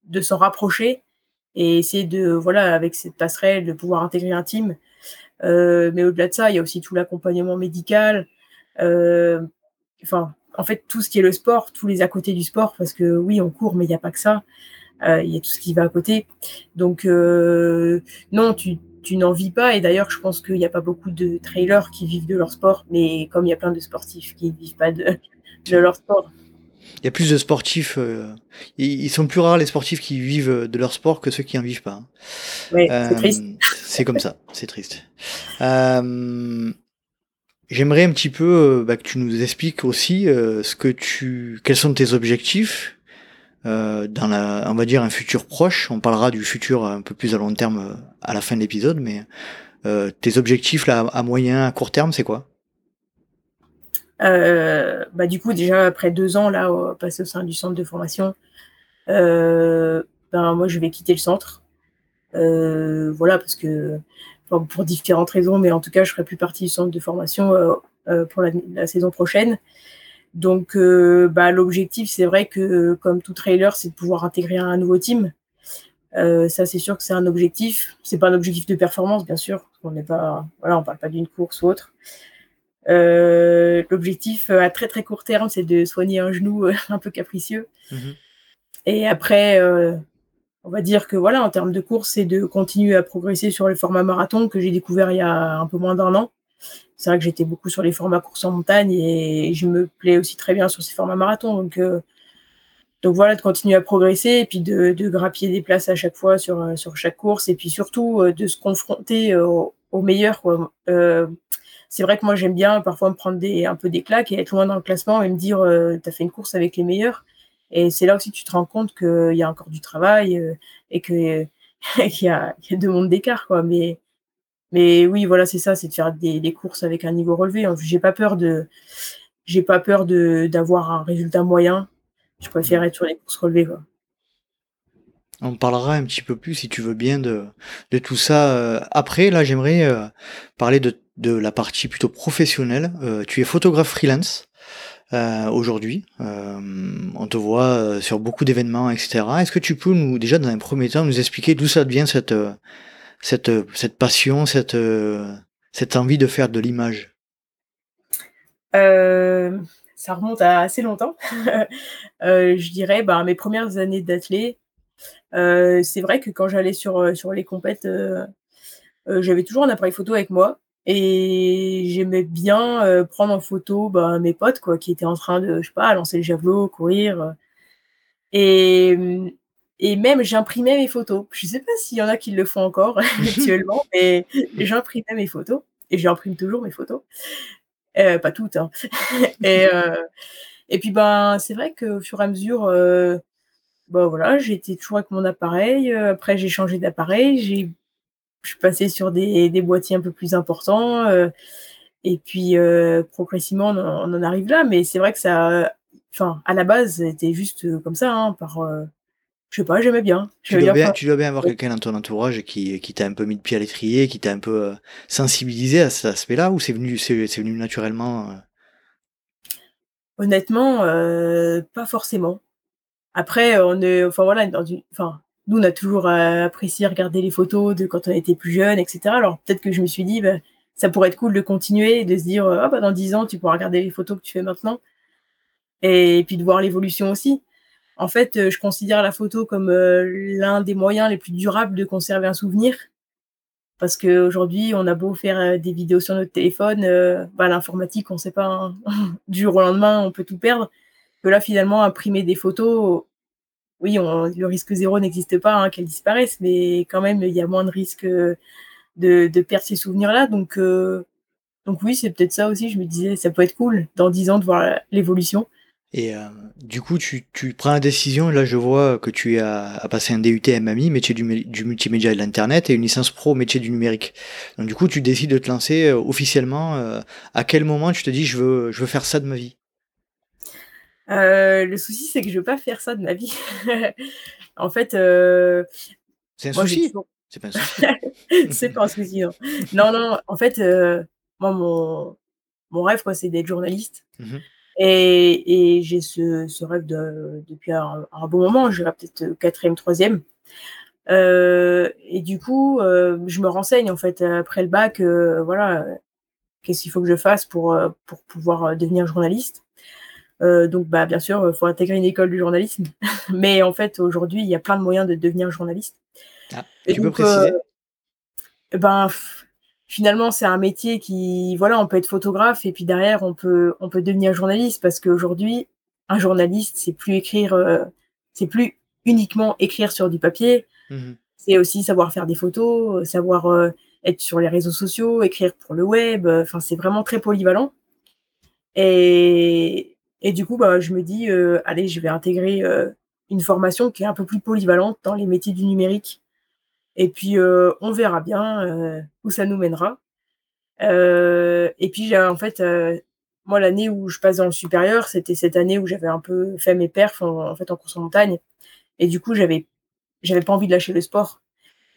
de s'en rapprocher et essayer de, voilà, avec cette passerelle, de pouvoir intégrer un team euh, mais au-delà de ça, il y a aussi tout l'accompagnement médical. Euh, enfin, en fait, tout ce qui est le sport, tous les à côté du sport, parce que oui, on court, mais il n'y a pas que ça. Euh, il y a tout ce qui va à côté. Donc, non, tu, tu n'en vis pas. Et d'ailleurs, je pense qu'il n'y a pas beaucoup de trailers qui vivent de leur sport, mais comme il y a plein de sportifs qui ne vivent pas de, de leur sport. Il y a plus de sportifs, ils sont plus rares les sportifs qui vivent de leur sport que ceux qui en vivent pas. Hein. Oui, c'est triste. C'est comme ça, c'est triste. Euh, j'aimerais un petit peu euh, bah, que tu nous expliques aussi euh, ce que tu, quels sont tes objectifs dans la, on va dire un futur proche. On parlera du futur un peu plus à long terme à la fin de l'épisode, mais tes objectifs là à moyen, à court terme, c'est quoi? Bah du coup déjà après deux ans là passé au sein du centre de formation, ben moi je vais quitter le centre euh, voilà, parce que pour différentes raisons, mais en tout cas, je ferai plus partie du centre de formation euh, euh, pour la, saison prochaine. Donc, bah, l'objectif, c'est vrai que comme tout trailer, c'est de pouvoir intégrer un nouveau team. ça, c'est sûr que c'est un objectif. C'est pas un objectif de performance, bien sûr. On n'est pas, voilà, on parle pas d'une course ou autre. L'objectif à très très court terme, c'est de soigner un genou un peu capricieux. Mmh Et après, on va dire que voilà, en termes de course, c'est de continuer à progresser sur les formats marathon que j'ai découvert il y a un peu moins d'un an. C'est vrai que j'étais beaucoup sur les formats course en montagne et je me plais aussi très bien sur ces formats marathon. Donc, euh, donc voilà, de continuer à progresser et puis de, de grappiller des places à chaque fois sur, euh, sur chaque course et puis surtout euh, de se confronter aux au meilleurs. C'est vrai que moi j'aime bien parfois me prendre des, un peu des claques et être loin dans le classement et me dire tu as fait une course avec les meilleurs. Et c'est là aussi que tu te rends compte qu'il y a encore du travail euh, et qu'il y, a, y a deux mondes d'écart. Quoi. Mais, mais oui, voilà, c'est ça, c'est de faire des, des, courses avec un niveau relevé. J'ai pas peur de j'ai pas peur d'avoir un résultat moyen. Je préfère être sur les courses relevées. Quoi. On parlera un petit peu plus, si tu veux bien, de, de tout ça. Euh, après, là, j'aimerais euh, parler de, la partie plutôt professionnelle. tu es photographe freelance. Euh, aujourd'hui. Euh, on te voit euh, sur beaucoup d'événements, etc. Est-ce que tu peux déjà dans un premier temps, nous expliquer d'où ça devient cette, passion, cette, envie de faire de l'image? Ça remonte à assez longtemps. je dirais bah, mes premières années d'athlète. C'est vrai que quand j'allais sur, sur les compètes, j'avais toujours un appareil photo avec moi. Et j'aimais bien euh, prendre en photo bah, mes potes quoi, qui étaient en train de, je sais pas, lancer le javelot, courir. Euh. Et, et même j'imprimais mes photos. Je sais pas s'il y en a qui le font encore actuellement, mais j'imprimais mes photos et j'imprime toujours mes photos. Euh, pas toutes. Hein. et, et puis ben c'est vrai qu'au fur et à mesure, bah voilà, j'étais toujours avec mon appareil. Après j'ai changé d'appareil, j'ai je suis passée sur des, des boîtiers un peu plus importants. Euh, et puis, euh, progressivement, on, en arrive là. Mais c'est vrai que ça, enfin, à la base, c'était juste euh, comme ça, hein, par, je sais pas, j'aimais bien. Tu dois, bien, tu dois bien avoir quelqu'un dans ton entourage qui, qui t'a un peu mis de pied à l'étrier, qui t'a un peu sensibilisé à cet aspect-là, ou c'est venu, c'est, venu naturellement Honnêtement, pas forcément. Après, on est, enfin voilà, dans enfin, nous, on a toujours apprécié regarder les photos de quand on était plus jeune, etc. Alors peut-être que je me suis dit, bah, ça pourrait être cool de continuer, et de se dire, ah, bah, dans 10 ans, tu pourras regarder les photos que tu fais maintenant. Et puis de voir l'évolution aussi. En fait, je considère la photo comme l'un des moyens les plus durables de conserver un souvenir. Parce qu'aujourd'hui, on a beau faire des vidéos sur notre téléphone, bah, l'informatique, on ne sait pas, hein. du jour au lendemain, on peut tout perdre. Que là, finalement, imprimer des photos, oui, le risque zéro n'existe pas, hein, qu'elles disparaissent, mais quand même, il y a moins de risques de, perdre ces souvenirs-là. Donc, donc oui, c'est peut-être ça aussi. Je me disais, ça peut être cool dans 10 ans de voir l'évolution. Et du coup, tu, prends la décision, là je vois que tu as, passé un DUT MAMI, métier du, multimédia et de l'Internet, et une licence pro, métier du numérique. Donc du coup, tu décides de te lancer officiellement. à quel moment tu te dis, je veux, je veux faire ça de ma vie? Le souci, c'est que je veux pas faire ça de ma vie. en fait... c'est un souci C'est pas un souci. c'est pas un souci, non. Non, non, en fait, moi, mon, mon rêve, c'est d'être journaliste. Mmh et, j'ai ce, rêve depuis un, bon moment, je peut-être quatrième, troisième. Euh, et du coup, euh, je me renseigne en fait après le bac, euh, voilà, qu'est-ce qu'il faut que je fasse pour, pour pouvoir devenir journaliste. Donc, bah, bien sûr, il faut intégrer une école du journalisme. Mais en fait, aujourd'hui, il y a plein de moyens de devenir journaliste. Ah, tu peux préciser? ben, finalement, c'est un métier qui, voilà, on peut être photographe et puis derrière, on peut, on peut devenir journaliste parce qu'aujourd'hui, un journaliste, c'est plus écrire, euh, c'est plus uniquement écrire sur du papier. Mmh c'est aussi savoir faire des photos, euh, savoir euh, être sur les réseaux sociaux, écrire pour le web. Enfin, c'est vraiment très polyvalent. Et, et du coup, bah, je me dis, allez, je vais intégrer une formation qui est un peu plus polyvalente dans les métiers du numérique et puis, on verra bien où ça nous mènera. et puis, en fait, moi, l'année où je passe dans le supérieur, c'était cette année où j'avais un peu fait mes perfs en, fait en course en montagne. Et du coup, j'avais, j'avais pas envie de lâcher le sport.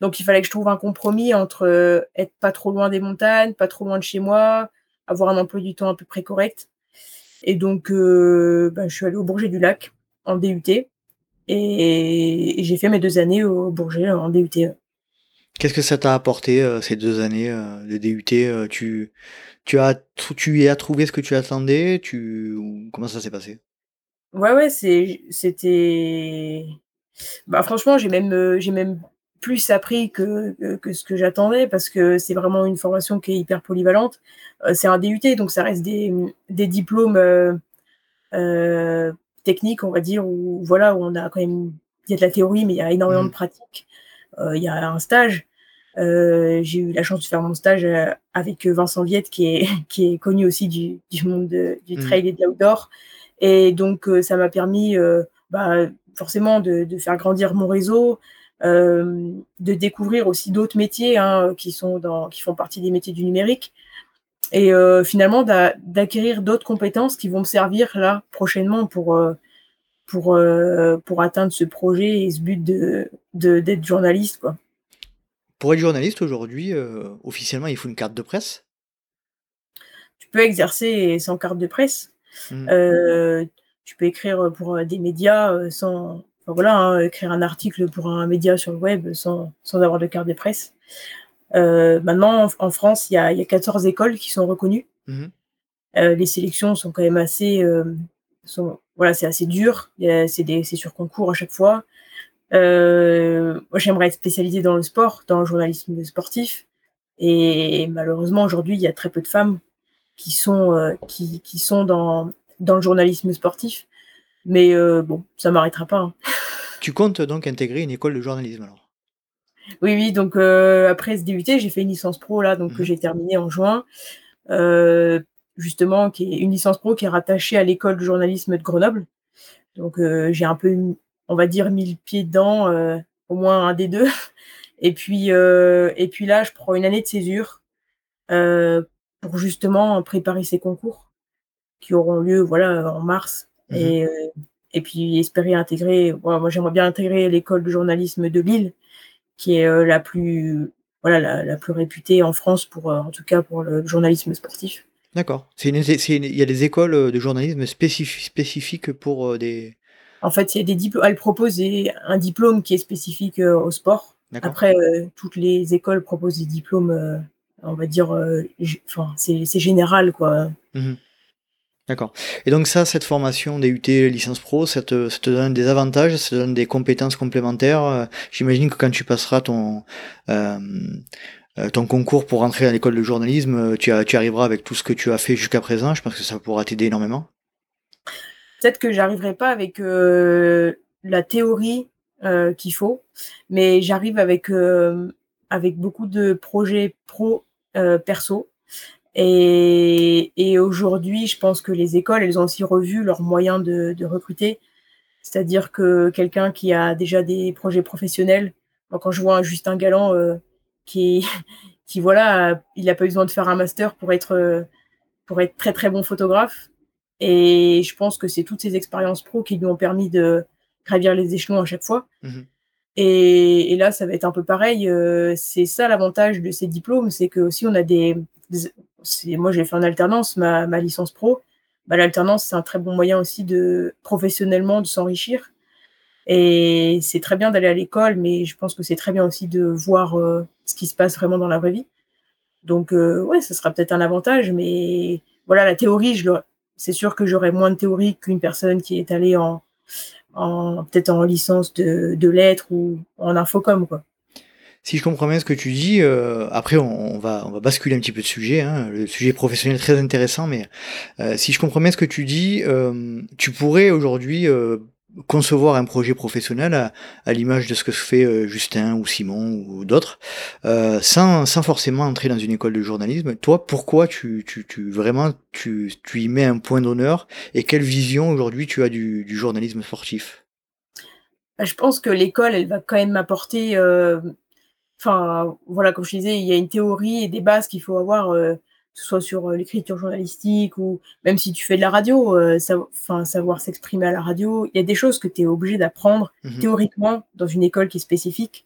Donc, il fallait que je trouve un compromis entre être pas trop loin des montagnes, pas trop loin de chez moi, avoir un emploi du temps à peu près correct. Et donc, ben, je suis allée au Bourget du Lac en DUT. Et, et j'ai fait mes deux années au Bourget en DUT. Qu'est-ce que ça t'a apporté euh, ces deux années euh, de DUT euh, tu, tu, as, tu y as trouvé ce que tu attendais tu, Comment ça s'est passé? Ouais, ouais, c'était. Bah, franchement, j'ai même, j'ai même plus appris que, que, ce que j'attendais parce que c'est vraiment une formation qui est hyper polyvalente. c'est un DUT, donc ça reste des, des diplômes techniques, on va dire, où, voilà, où on a quand même. Il y a de la théorie, mais il y a énormément de mmh. pratique. il y a un stage. Euh, j'ai eu la chance de faire mon stage euh, avec Vincent Viette, qui est, qui est connu aussi du, du monde du mmh. trail et de l'outdoor. Et donc, euh, ça m'a permis bah, forcément de, de, faire grandir mon réseau, de découvrir aussi d'autres métiers hein, qui, sont dans, qui font partie des métiers du numérique. Et finalement, d'acquérir d'autres compétences qui vont me servir là prochainement pour, pour, pour atteindre ce projet et ce but d'être de, d'être journaliste. Quoi. Pour être journaliste aujourd'hui, euh, officiellement, il faut une carte de presse? Tu peux exercer sans carte de presse. Mmh. Euh, tu peux écrire, pour, euh, des médias, sans voilà, hein, écrire un article pour un média sur le web sans sans avoir de carte de presse. maintenant en France, il y y a 14 écoles qui sont reconnues. Mmh les sélections sont quand même assez, sont voilà, c'est assez dur. c'est sur concours à chaque fois. Euh, moi, j'aimerais être spécialisée dans le sport, dans le journalisme sportif. Et malheureusement, aujourd'hui, il y a très peu de femmes qui sont, euh, qui, qui, sont dans, dans le journalisme sportif. Mais euh, bon, ça m'arrêtera pas. Hein. Tu comptes donc intégrer une école de journalisme alors? Oui, oui. Donc après ce DUT, j'ai fait une licence pro là, donc que mmh j'ai terminée en juin. justement, qui est une licence pro qui est rattachée à l'école de journalisme de Grenoble. Donc j'ai un peu on va dire, mille pieds dedans, euh, au moins un des deux. Et puis, euh, et puis là, je prends une année de césure euh, pour justement préparer ces concours qui auront lieu voilà, en mars. Mmh et, et puis espérer intégrer, moi j'aimerais bien intégrer l'école de journalisme de Lille, qui est la plus voilà la, plus réputée en France pour en tout cas pour le journalisme sportif. D'accord. il y a des écoles de journalisme spécifiques pour des En fait, il y a des diplômes. Elle propose un diplôme qui est spécifique au sport. Après, toutes les écoles proposent des diplômes, on va dire, enfin, c'est général, quoi. Mmh D'accord. Et donc ça, cette formation DUT licence pro, ça te, ça te donne des avantages, ça te donne des compétences complémentaires. J'imagine que quand tu passeras ton, euh, euh, ton concours pour rentrer à l'école de journalisme, euh, tu, tu arriveras avec tout ce que tu as fait jusqu'à présent. Je pense que ça pourra t'aider énormément. Peut-être que j'arriverai pas avec la théorie qu'il faut, mais j'arrive avec, avec beaucoup de projets pro perso et, aujourd'hui, je pense que les écoles, elles ont aussi revu leurs moyens de, recruter. C'est-à-dire que quelqu'un qui a déjà des projets professionnels, quand je vois un Justin Galland euh, qui, qui, voilà, il n'a pas besoin de faire un master pour être, euh, pour être très très bon photographe. Et je pense que c'est toutes ces expériences pro qui lui ont permis de gravir les échelons à chaque fois. Mmh et, là, ça va être un peu pareil. Euh, c'est ça l'avantage de ces diplômes, c'est que aussi on a des, moi j'ai fait en alternance ma, licence pro. Bah, l'alternance c'est un très bon moyen aussi de professionnellement de s'enrichir. Et c'est très bien d'aller à l'école, mais je pense que c'est très bien aussi de voir euh, ce qui se passe vraiment dans la vraie vie. Donc euh, ouais, ça sera peut-être un avantage, mais voilà la théorie, c'est sûr que j'aurai moins de théorie qu'une personne qui est allée en, peut-être en licence de, de lettres ou en infocom quoi si je comprends bien ce que tu dis, euh, après on, va, on va basculer un petit peu de sujet, hein, le sujet professionnel très intéressant, mais euh, si je comprends bien ce que tu dis, euh, tu pourrais aujourd'hui concevoir un projet professionnel à, l'image de ce que fait Justin ou Simon ou d'autres, sans, sans forcément entrer dans une école de journalisme. Toi, pourquoi tu, tu, tu vraiment tu, tu y mets un point d'honneur et quelle vision aujourd'hui tu as du, du journalisme sportif? Bah, je pense que l'école, elle va quand même m'apporter Enfin, voilà, comme je disais, il y a une théorie et des bases qu'il faut avoir, euh, que ce soit sur euh, l'écriture journalistique ou même si tu fais de la radio, euh, enfin, savoir s'exprimer à la radio. Il y a des choses que tu es obligé d'apprendre mmh théoriquement dans une école qui est spécifique.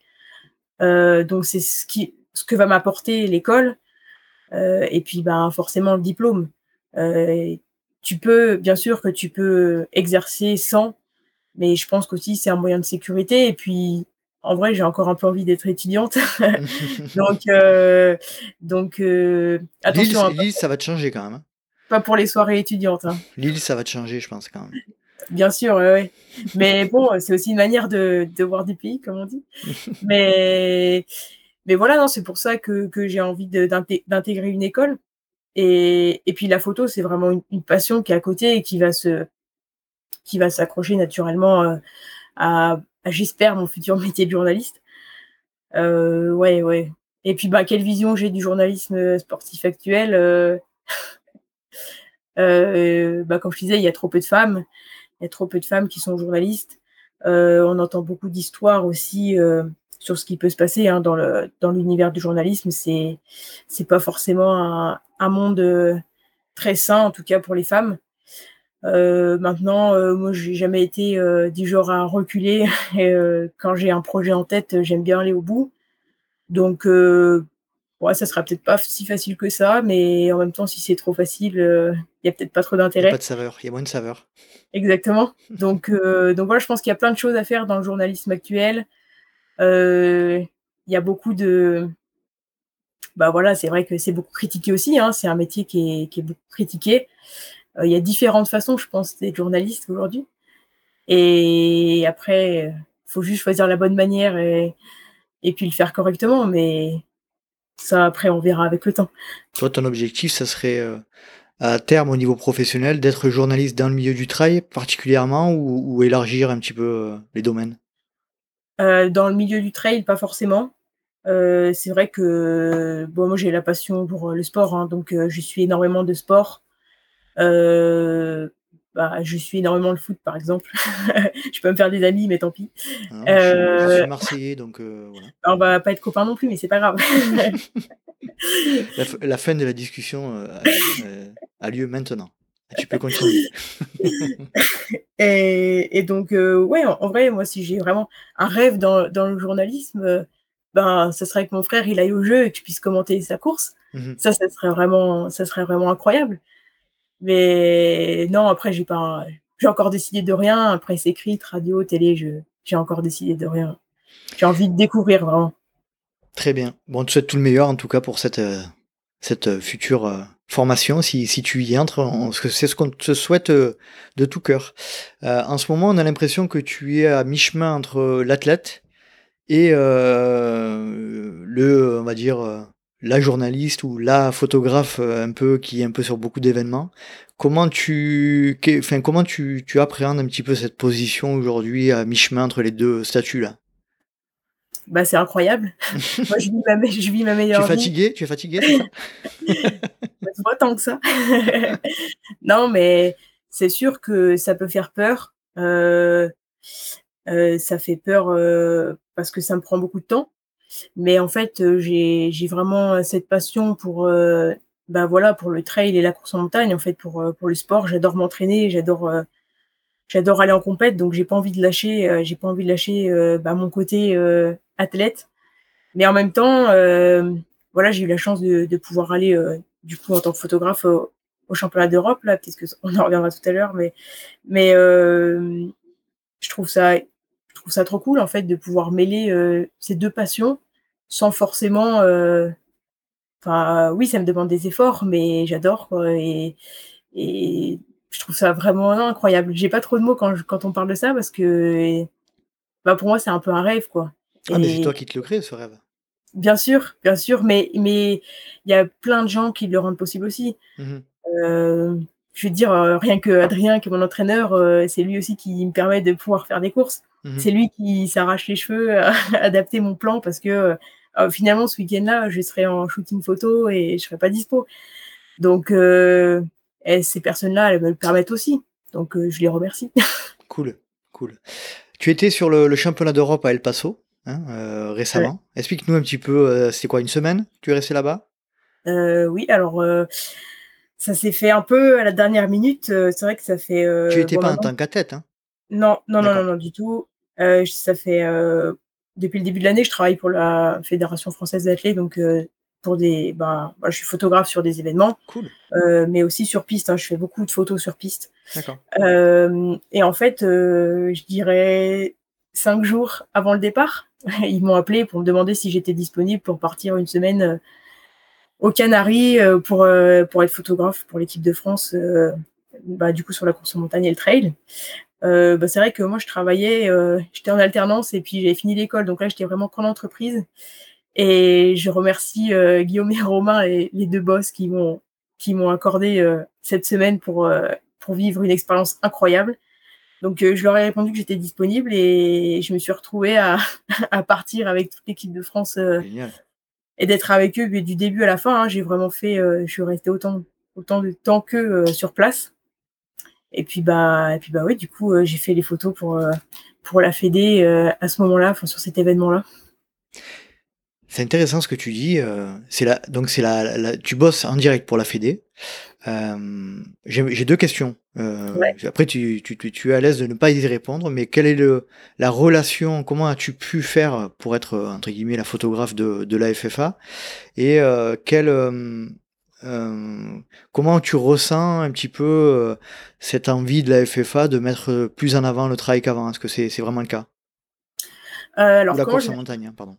donc, c'est ce, qui, ce que va m'apporter l'école. et puis, ben, forcément, le diplôme. tu peux, bien sûr que tu peux exercer sans, mais je pense qu'aussi c'est un moyen de sécurité. Et puis, en vrai, j'ai encore un peu envie d'être étudiante. donc, euh, donc euh, attention. Lille, hein, ça va te changer quand même. Hein. Pas pour les soirées étudiantes. Hein. Lille, ça va te changer, je pense quand même. Bien sûr, oui. Mais bon, c'est aussi une manière de, de, voir du pays, comme on dit. mais, mais voilà, non, c'est pour ça que, que j'ai envie d'intégrer une école. Et, et, puis la photo, c'est vraiment une, une, passion qui est à côté et qui va se qui va s'accrocher naturellement euh, à, j'espère, mon futur métier de journaliste. Euh, ouais, ouais. Et puis, bah, quelle vision j'ai du journalisme sportif actuel euh, euh, bah, Comme je disais, il y a trop peu de femmes. Il y a trop peu de femmes qui sont journalistes. on entend beaucoup d'histoires aussi sur ce qui peut se passer hein, dans dans l'univers du journalisme. C'est c'est pas forcément un monde très sain, en tout cas pour les femmes. Euh, maintenant, euh, moi, j'ai jamais été euh, du genre à reculer. Et, quand j'ai un projet en tête, j'aime bien aller au bout. Donc, ouais, ça sera peut-être pas si facile que ça, mais en même temps, si c'est trop facile, il y a peut-être pas trop d'intérêt. Pas de saveur, il y a moins de saveur. Exactement. Donc, donc voilà, je pense qu'il y a plein de choses à faire dans le journalisme actuel. Il y a beaucoup de, bah voilà, c'est vrai que c'est beaucoup critiqué aussi. Hein. C'est un métier qui est, qui est beaucoup critiqué. Euh, il y a différentes façons, je pense, d'être journaliste aujourd'hui. Et après, il faut juste choisir la bonne manière et, et puis le faire correctement. Mais ça, après, on verra avec le temps. Toi, ton objectif, ça serait euh, à terme, au niveau professionnel, d'être journaliste dans le milieu du travail particulièrement ou, élargir un petit peu euh, les domaines? Dans le milieu du trail, pas forcément. c'est vrai que bon, moi j'ai la passion pour le sport, hein, donc je suis énormément de sport. Euh, bah, je suis énormément le foot, par exemple. je peux me faire des amis, mais tant pis. Ah, je, suis, euh, Marseillais, donc euh, voilà. On va pas être copains non plus, mais c'est pas grave. la, fin de la discussion a, lieu maintenant. Tu peux continuer. et, donc, ouais, en, vrai, moi, si j'ai vraiment un rêve dans, dans le journalisme, ben, ce serait que mon frère, il aille au jeu et que je puisse commenter sa course. Mmh ça, ça serait vraiment, ça serait vraiment incroyable. Mais non, après, j'ai pas, j'ai encore décidé de rien. Presse écrite, radio, télé, je j'ai encore décidé de rien. J'ai envie de découvrir vraiment. Très bien. Bon, tu souhaite tout le meilleur en tout cas pour cette, cette future formation si, si tu y entres. C'est ce qu'on te souhaite de tout cœur. en ce moment, on a l'impression que tu es à mi-chemin entre l'athlète et le, on va dire, la journaliste ou la photographe euh, un peu qui est un peu sur beaucoup d'événements. Comment tu, enfin, comment tu, tu appréhendes un petit peu cette position aujourd'hui à mi-chemin entre les deux statuts là? Bah, c'est incroyable. Moi, je vis ma, je vis ma meilleure tu es fatigué? Tu es fatigué Pas tant que ça. non, mais c'est sûr que ça peut faire peur. Euh, euh, ça fait peur parce que ça me prend beaucoup de temps. Mais en fait, euh, j'ai vraiment euh, cette passion pour, bah voilà, pour le trail et la course en montagne, en fait, pour, pour le sport. J'adore m'entraîner, j'adore j'adore aller en compète, donc j'ai pas envie de lâcher, j'ai pas envie de lâcher bah, mon côté athlète. Mais en même temps, voilà, j'ai eu la chance de, de pouvoir aller, du coup, en tant que photographe au, championnat d'Europe, là, peut-être en reviendra tout à l'heure, mais, mais je trouve ça trouve ça trop cool en fait de pouvoir mêler euh, ces deux passions sans forcément. Euh, enfin, oui, ça me demande des efforts, mais j'adore et, et je trouve ça vraiment incroyable. J'ai pas trop de mots quand, quand on parle de ça parce que bah, pour moi c'est un peu un rêve quoi. Ah mais c'est toi qui te le crée ce rêve. Bien sûr, bien sûr, mais mais il y a plein de gens qui le rendent possible aussi. Mmh euh, je veux dire, rien que Adrien, qui est mon entraîneur, c'est lui aussi qui me permet de pouvoir faire des courses. Mmh c'est lui qui s'arrache les cheveux à adapter mon plan parce que euh, finalement, ce week-end-là, je serai en shooting photo et je serai pas dispo. Donc, euh, ces personnes-là, elles me le permettent aussi. Donc, euh, je les remercie. cool, cool. Tu étais sur le, championnat d'Europe à El Paso hein, récemment. Explique-nous un petit peu, c'est quoi, une semaine Tu es resté là-bas? Oui, alors ça s'est fait un peu à la dernière minute. c'est vrai que ça fait. tu n'étais pas en tant qu'athlète, hein? Non, non, non, non, non, du tout. Euh, ça fait euh, depuis le début de l'année, je travaille pour la Fédération française d'athlètes, donc euh, pour des, bah, je suis photographe sur des événements, mais aussi sur piste. Hein, je fais beaucoup de photos sur piste. et en fait, je dirais cinq jours avant le départ, ils m'ont appelé pour me demander si j'étais disponible pour partir une semaine aux Canaries pour, pour être photographe pour l'équipe de France, bah, du coup sur la course en montagne et le trail. Euh, bah, c'est vrai que moi, je travaillais, euh, j'étais en alternance et puis j'avais fini l'école. Donc là, j'étais vraiment qu'en entreprise. Et je remercie euh, Guillaume et Romain, les, les deux boss, qui m'ont qui m'ont accordé cette semaine pour, pour vivre une expérience incroyable. Donc je leur ai répondu que j'étais disponible et je me suis retrouvée à, à partir avec toute l'équipe de France et d'être avec eux du début à la fin. Hein, j'ai vraiment fait, je suis restée autant, de temps que sur place. Et puis bah, bah oui, du coup, euh, j'ai fait les photos pour euh, la Fédé euh, à ce moment-là, enfin sur cet événement-là. C'est intéressant ce que tu dis. c'est la, donc c'est la, tu bosses en direct pour la Fédé. j'ai deux questions. Après, tu, tu, tu, es à l'aise de ne pas y répondre, mais quelle est le, la relation Comment as-tu pu faire pour être entre guillemets la photographe de, de la FFA Et quelle euh, comment tu ressens un petit peu euh, cette envie de la FFA de mettre plus en avant le trail qu'avant? Est-ce que c'est vraiment le cas? Euh, alors, La course en montagne, hein, pardon.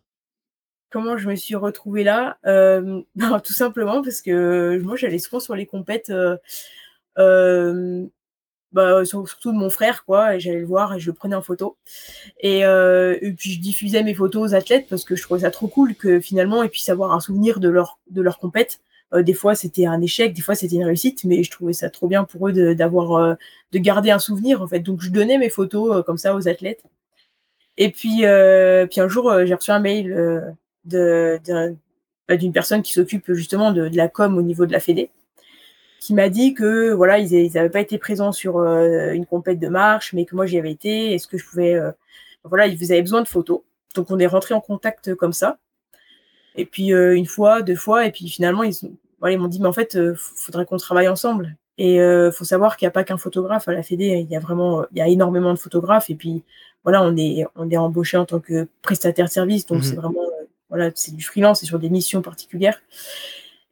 Comment je me suis retrouvée là ben, Tout simplement parce que moi j'allais souvent sur les compètes, bah, surtout de mon frère, quoi, et j'allais le voir et je le prenais en photo. Et, puis je diffusais mes photos aux athlètes parce que je trouvais ça trop cool que finalement ils puissent avoir un souvenir de leur, de leur compète. Euh, des fois, c'était un échec, des fois, c'était une réussite, mais je trouvais ça trop bien pour eux d'avoir, euh, de, garder un souvenir, en fait. Donc, je donnais mes photos euh, comme ça aux athlètes. Et puis, puis un jour, j'ai reçu un mail de, bah, d'une personne qui s'occupe justement de, la com au niveau de la Fédé, qui m'a dit que voilà, ils n'avaient pas été présents sur une compète de marche, mais que moi j'y avais été. Est-ce que je pouvais, voilà, ils avaient besoin de photos. Donc on est rentré en contact comme ça. Et puis une fois, deux fois, et puis finalement ils, ils m'ont dit, mais en fait, il euh, faudrait qu'on travaille ensemble. Et il euh, faut savoir qu'il n'y a pas qu'un photographe à la Fédé, il y a vraiment, il y a énormément de photographes. Et puis, voilà, on est, on est embauché en tant que prestataire de service, donc c'est mhm. vraiment, euh, voilà, c'est du freelance, c'est sur des missions particulières.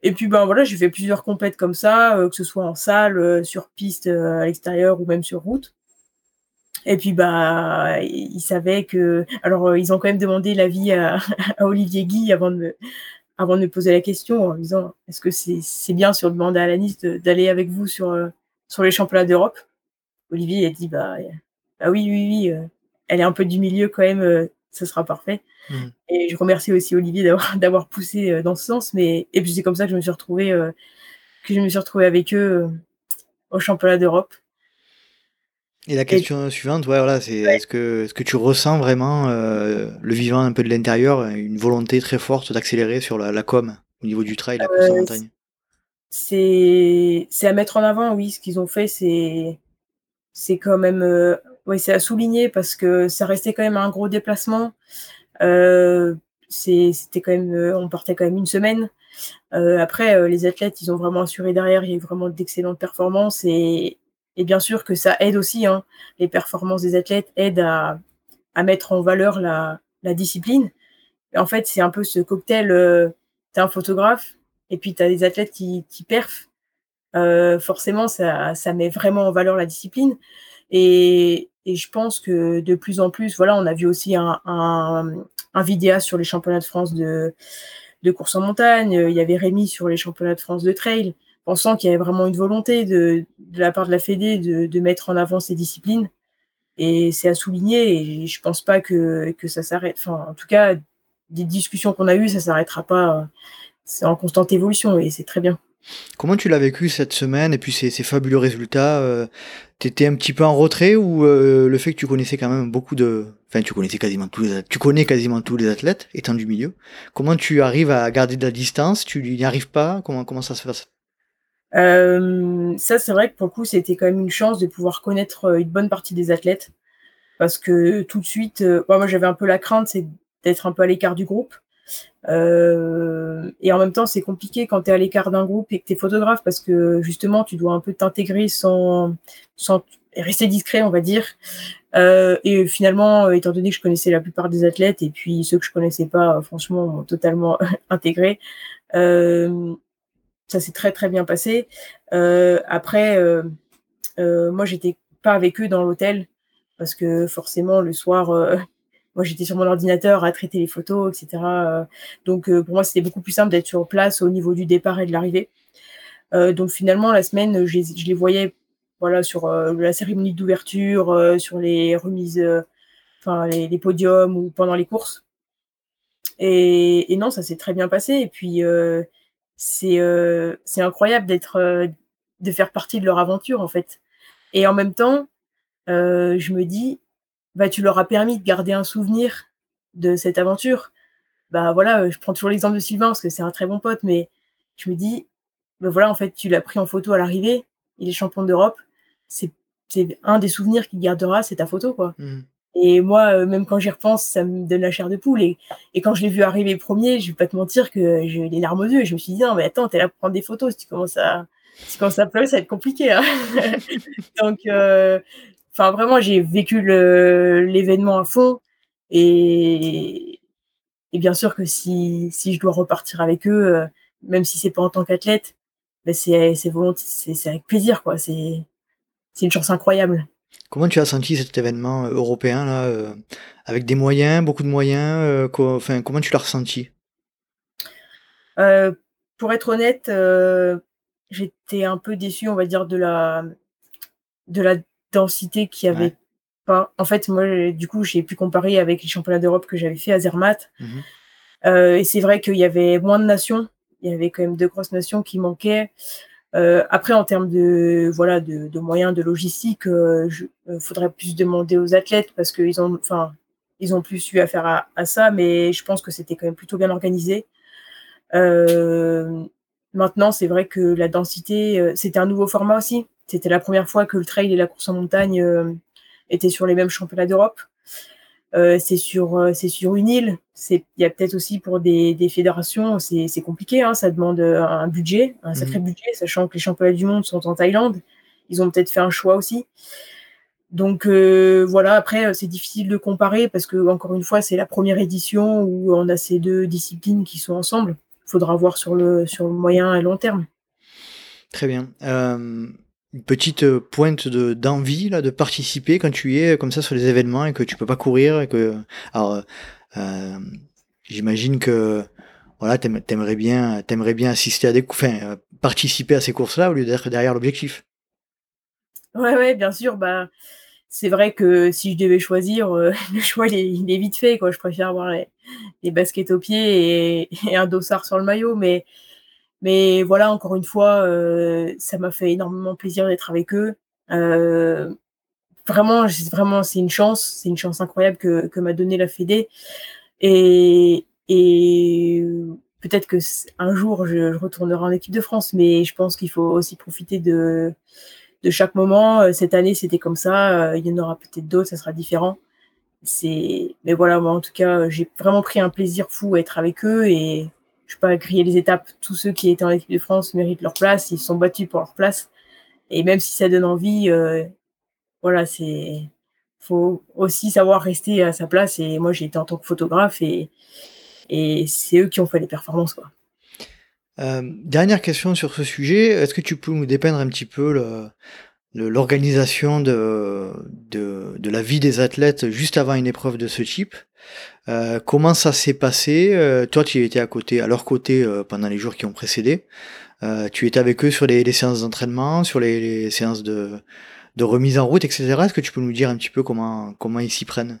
Et puis, ben voilà, j'ai fait plusieurs compètes comme ça, que ce soit en salle, sur piste, à l'extérieur ou même sur route. Et puis bah ils savaient que alors ils ont quand même demandé l'avis à, Olivier Guy avant de avant de me poser la question en me disant est-ce que c'est bien sur demander à Alanis d'aller avec vous sur sur les championnats d'Europe? Olivier a dit bah, bah oui oui oui elle est un peu du milieu quand même ce sera parfait. Mmh. Et je remercie aussi Olivier d'avoir d'avoir poussé dans ce sens mais et puis c'est comme ça que je me suis retrouvée que je me suis retrouvée avec eux au championnat d'Europe. Et la question suivante, ouais, voilà, c'est est-ce que, est-ce que tu ressens vraiment euh, le vivant un peu de l'intérieur, une volonté très forte d'accélérer sur la, la, com au niveau du trail, la course en euh, montagne? C'est à mettre en avant, oui. Ce qu'ils ont fait, c'est c'est quand même, euh, oui, c'est à souligner parce que ça restait quand même un gros déplacement. Euh, c'était quand même, on partait quand même une semaine. après, les athlètes, ils ont vraiment assuré derrière. Il y a eu vraiment d'excellentes performances et et bien sûr que ça aide aussi, hein, les performances des athlètes aident à, à mettre en valeur la, discipline. En fait, c'est un peu ce cocktail, euh, tu un photographe et puis tu as des athlètes qui, perfent. Euh, forcément, ça, ça met vraiment en valeur la discipline. Et, et je pense que de plus en plus, voilà, on a vu aussi un, un, sur les championnats de France de, de course en montagne. Il y avait Rémi sur les championnats de France de trail on sent qu'il y avait vraiment une volonté de, la part de la Fédé de, mettre en avant ces disciplines. Et c'est à souligner, et je pense pas que, ça s'arrête. Enfin, en tout cas, des discussions qu'on a eues, ça s'arrêtera pas. C'est en constante évolution et c'est très bien. Comment tu l'as vécu cette semaine et puis ces, ces fabuleux résultats euh, T'étais un petit peu en retrait ou euh, le fait que tu connaissais quand même beaucoup de, enfin tu connaissais quasiment tous les, tu connais quasiment tous les athlètes étant du milieu. Comment tu arrives à garder de la distance? Tu n'y arrives pas? Comment comment ça se passe? Euh, ça, c'est vrai que pour le coup, c'était quand même une chance de pouvoir connaître une bonne partie des athlètes. Parce que tout de suite, euh, moi j'avais un peu la crainte, c'est d'être un peu à l'écart du groupe. Euh, et en même temps, c'est compliqué quand tu es à l'écart d'un groupe et que tu es photographe parce que justement, tu dois un peu t'intégrer sans, sans rester discret, on va dire. Euh, et finalement, étant donné que je connaissais la plupart des athlètes et puis ceux que je connaissais pas, franchement, m'ont totalement intégré. Euh, ça s'est très très bien passé. Euh, après, euh, euh, moi j'étais pas avec eux dans l'hôtel parce que forcément le soir, moi j'étais sur mon ordinateur à traiter les photos, etc. donc pour moi c'était beaucoup plus simple d'être sur place au niveau du départ et de l'arrivée. donc finalement la semaine je les, voyais voilà sur la cérémonie d'ouverture, sur les remises, enfin les, podiums ou pendant les courses. Et, non, ça s'est très bien passé. Et puis c'est euh, incroyable d'être euh, de faire partie de leur aventure en fait. Et en même temps, euh, je me dis, bah tu leur as permis de garder un souvenir de cette aventure. Bah voilà, je prends toujours l'exemple de Sylvain parce que c'est un très bon pote, mais je me dis, bah voilà, en fait, tu l'as pris en photo à l'arrivée, il est champion d'Europe, c'est un des souvenirs qu'il gardera, c'est ta photo quoi. Mmh. Et moi, euh, même quand j'y repense, ça me donne la chair de poule. Et, et quand je l'ai vu arriver premier, je vais pas te mentir que j'ai les larmes aux yeux. Et je me suis dit, non, mais attends, t'es là pour prendre des photos. Si tu commences à, si tu commences à pleurer, ça va être compliqué. Hein Donc, euh, enfin, vraiment, j'ai vécu l'événement à fond. Et, et bien sûr que si, si je dois repartir avec eux, euh, même si c'est pas en tant qu'athlète, ben c'est, c'est avec plaisir, quoi. C'est, c'est une chance incroyable. Comment tu as senti cet événement euh, européen là, euh, avec des moyens, beaucoup de moyens euh, enfin, Comment tu l'as ressenti? Pour être honnête, j'étais un peu déçu, on va dire, de la, de la densité qu'il n'y avait pas. En fait, moi, du coup, j'ai pu comparer avec les championnats d'Europe que j'avais fait à Zermatt. Mmh et c'est vrai qu'il y avait moins de nations. Il y avait quand même deux grosses nations qui manquaient. Euh, après, en termes de voilà de, de moyens, de logistique, euh, il euh, faudrait plus demander aux athlètes parce qu'ils ont, enfin, ils ont plus eu affaire à, à ça, mais je pense que c'était quand même plutôt bien organisé. Euh, maintenant, c'est vrai que la densité, euh, c'était un nouveau format aussi. C'était la première fois que le trail et la course en montagne étaient sur les mêmes championnats d'Europe. Euh, c'est sur euh, c'est sur une île. Il y a peut-être aussi pour des, des fédérations c'est compliqué. Hein, ça demande euh, un budget, un sacré mmh. budget, sachant que les championnats du monde sont en Thaïlande. Ils ont peut-être fait un choix aussi. Donc euh, voilà. Après c'est difficile de comparer parce que encore une fois c'est la première édition où on a ces deux disciplines qui sont ensemble. Faudra voir sur le sur le moyen et long terme. Très bien. Euh, une petite pointe de d'envie là de participer quand tu es comme ça sur les événements et que tu peux pas courir et que alors j'imagine que voilà t'aimerais bien t'aimerais bien assister à des enfin participer à ces courses là au lieu d'être derrière l'objectif ouais ouais bien sûr bah c'est vrai que si je devais choisir, euh, le choix il est, vite fait. Quoi. Je préfère avoir les, baskets aux pieds et, un dossard sur le maillot. Mais, mais voilà, encore une fois, euh, ça m'a fait énormément plaisir d'être avec eux. Euh, vraiment, vraiment c'est une chance. C'est une chance incroyable que, m'a donné la Fédé. Et, peut-être que un jour, je, retournerai en équipe de France. Mais je pense qu'il faut aussi profiter de de chaque moment. Euh, cette année, c'était comme ça. Il y en aura peut-être d'autres, ça sera différent. C'est, mais voilà, moi, en tout cas, j'ai vraiment pris un plaisir fou à être avec eux et je peux pas griller les étapes. Tous ceux qui étaient en équipe de France méritent leur place. Ils sont battus pour leur place. Et même si ça donne envie, euh, voilà, c'est, faut aussi savoir rester à sa place. Et moi, j'ai été en tant que photographe et, et c'est eux qui ont fait les performances, quoi. Euh, dernière question sur ce sujet, est-ce que tu peux nous dépeindre un petit peu l'organisation de, de, la vie des athlètes juste avant une épreuve de ce type euh, Comment ça s'est passé? Euh, Toi, tu étais à côté, à leur côté pendant les jours qui ont précédé. tu étais avec eux sur les, séances d'entraînement, sur les, séances de, de, remise en route, etc. Est-ce que tu peux nous dire un petit peu comment, comment ils s'y prennent?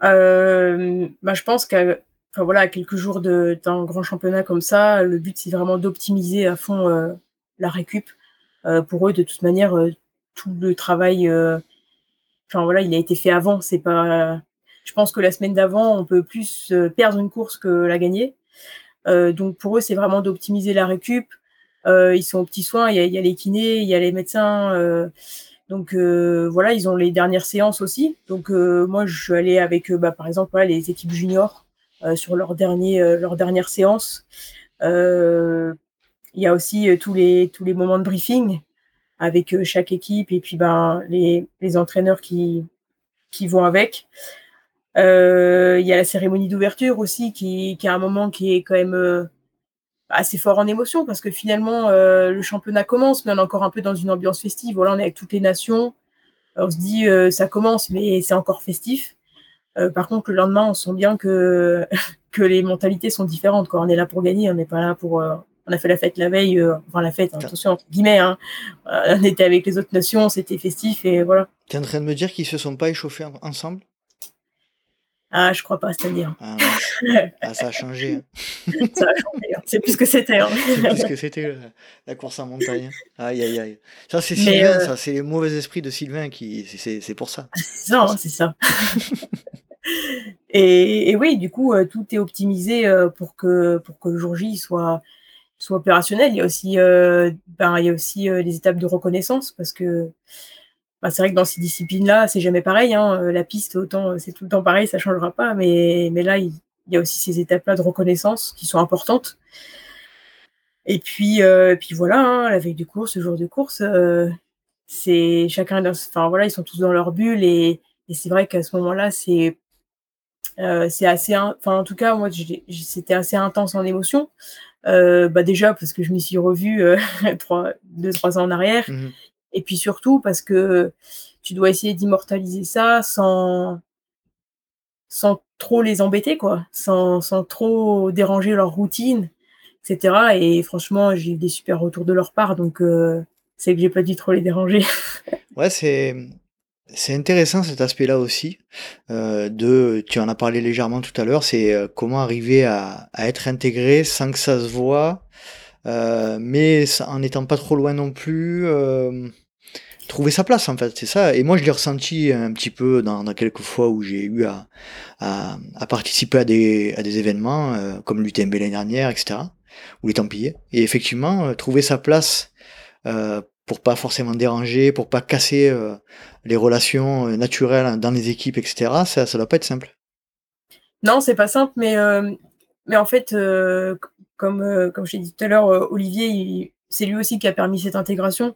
Bah, Je pense enfin voilà, quelques jours d'un grand championnat comme ça, le but c'est vraiment d'optimiser à fond euh, la récup. Euh, pour eux, de toute manière, euh, tout le travail, enfin voilà, il a été fait avant. C'est pas, je pense que la semaine d'avant, on peut plus perdre une course que la gagner. donc pour eux, c'est vraiment d'optimiser la récup. ils sont aux petits soins, il y a, les kinés, il y a les médecins. Donc voilà, ils ont les dernières séances aussi. Donc moi, je suis allée avec, bah, par exemple, les équipes juniors euh, sur leur, dernier, euh, leur dernière séance. Euh, il y a aussi tous, les, tous les moments de briefing avec chaque équipe et puis ben, les, les entraîneurs qui, qui vont avec. Il y a la cérémonie d'ouverture aussi qui, qui, est un moment qui est quand même assez fort en émotion parce que finalement le championnat commence, mais on est encore un peu dans une ambiance festive. Voilà, on est avec toutes les nations. On se dit ça commence, mais c'est encore festif. Euh, par contre, le lendemain, on sent bien que, que les mentalités sont différentes. On est là pour gagner, on n'est pas là pour. Euh, on a fait la fête la veille, euh, enfin la fête, attention, entre guillemets. Hein. on était avec les autres nations, c'était festif et voilà. Tu es en train de me dire qu'ils se sont pas échauffés ensemble? Ah, je crois pas, c'est-à-dire. Ah, ah, ça a changé. Hein. ça a changé. Hein. C'est plus que c'était. Hein. c'est plus que c'était la course en montagne. Aïe, aïe, aïe. Ça, c'est Sylvain, ça, c'est les mauvais esprits de Sylvain qui. C'est pour ça. C'est ça, c'est ça. et, oui, du coup, euh, tout est optimisé euh, pour que, pour que le jour J soit, soit opérationnel. Il y a aussi, euh, ben, il y a aussi les étapes de reconnaissance parce que ben, c'est vrai que dans ces disciplines-là, c'est jamais pareil. Hein. La piste, autant c'est tout le temps pareil, ça changera pas. Mais, mais là, il, y a aussi ces étapes-là de reconnaissance qui sont importantes. Et puis, puis voilà, hein, la veille de course, le jour de course, c'est chacun, enfin voilà, ils sont tous dans leur bulle et, et c'est vrai qu'à ce moment-là, c'est euh, c'est assez, enfin en tout cas moi c'était assez intense en émotion. Euh, bah déjà parce que je m'y suis revue euh, trois, deux trois ans en arrière, mmh et puis surtout parce que tu dois essayer d'immortaliser ça sans sans trop les embêter quoi, sans, sans trop déranger leur routine, etc. Et franchement j'ai eu des super retours de leur part, donc c'est que j'ai pas dû trop les déranger. ouais c'est c'est intéressant cet aspect-là aussi, euh, de, tu en as parlé légèrement tout à l'heure, c'est euh, comment arriver à, à, être intégré sans que ça se voit, euh, mais en n'étant pas trop loin non plus, euh, trouver sa place en fait, c'est ça. Et moi je l'ai ressenti un petit peu dans, dans quelques fois où j'ai eu à, à, à, participer à des, à des événements euh, comme l'UTMB l'année dernière, etc., ou les Templiers. Et effectivement, trouver sa place pour pas forcément déranger, pour pas casser euh, les relations euh, naturelles dans les équipes, etc. Ça, ça doit pas être simple. Non, c'est pas simple, mais euh, mais en fait, comme comme je t'ai dit tout à l'heure, Olivier, c'est lui aussi qui a permis cette intégration.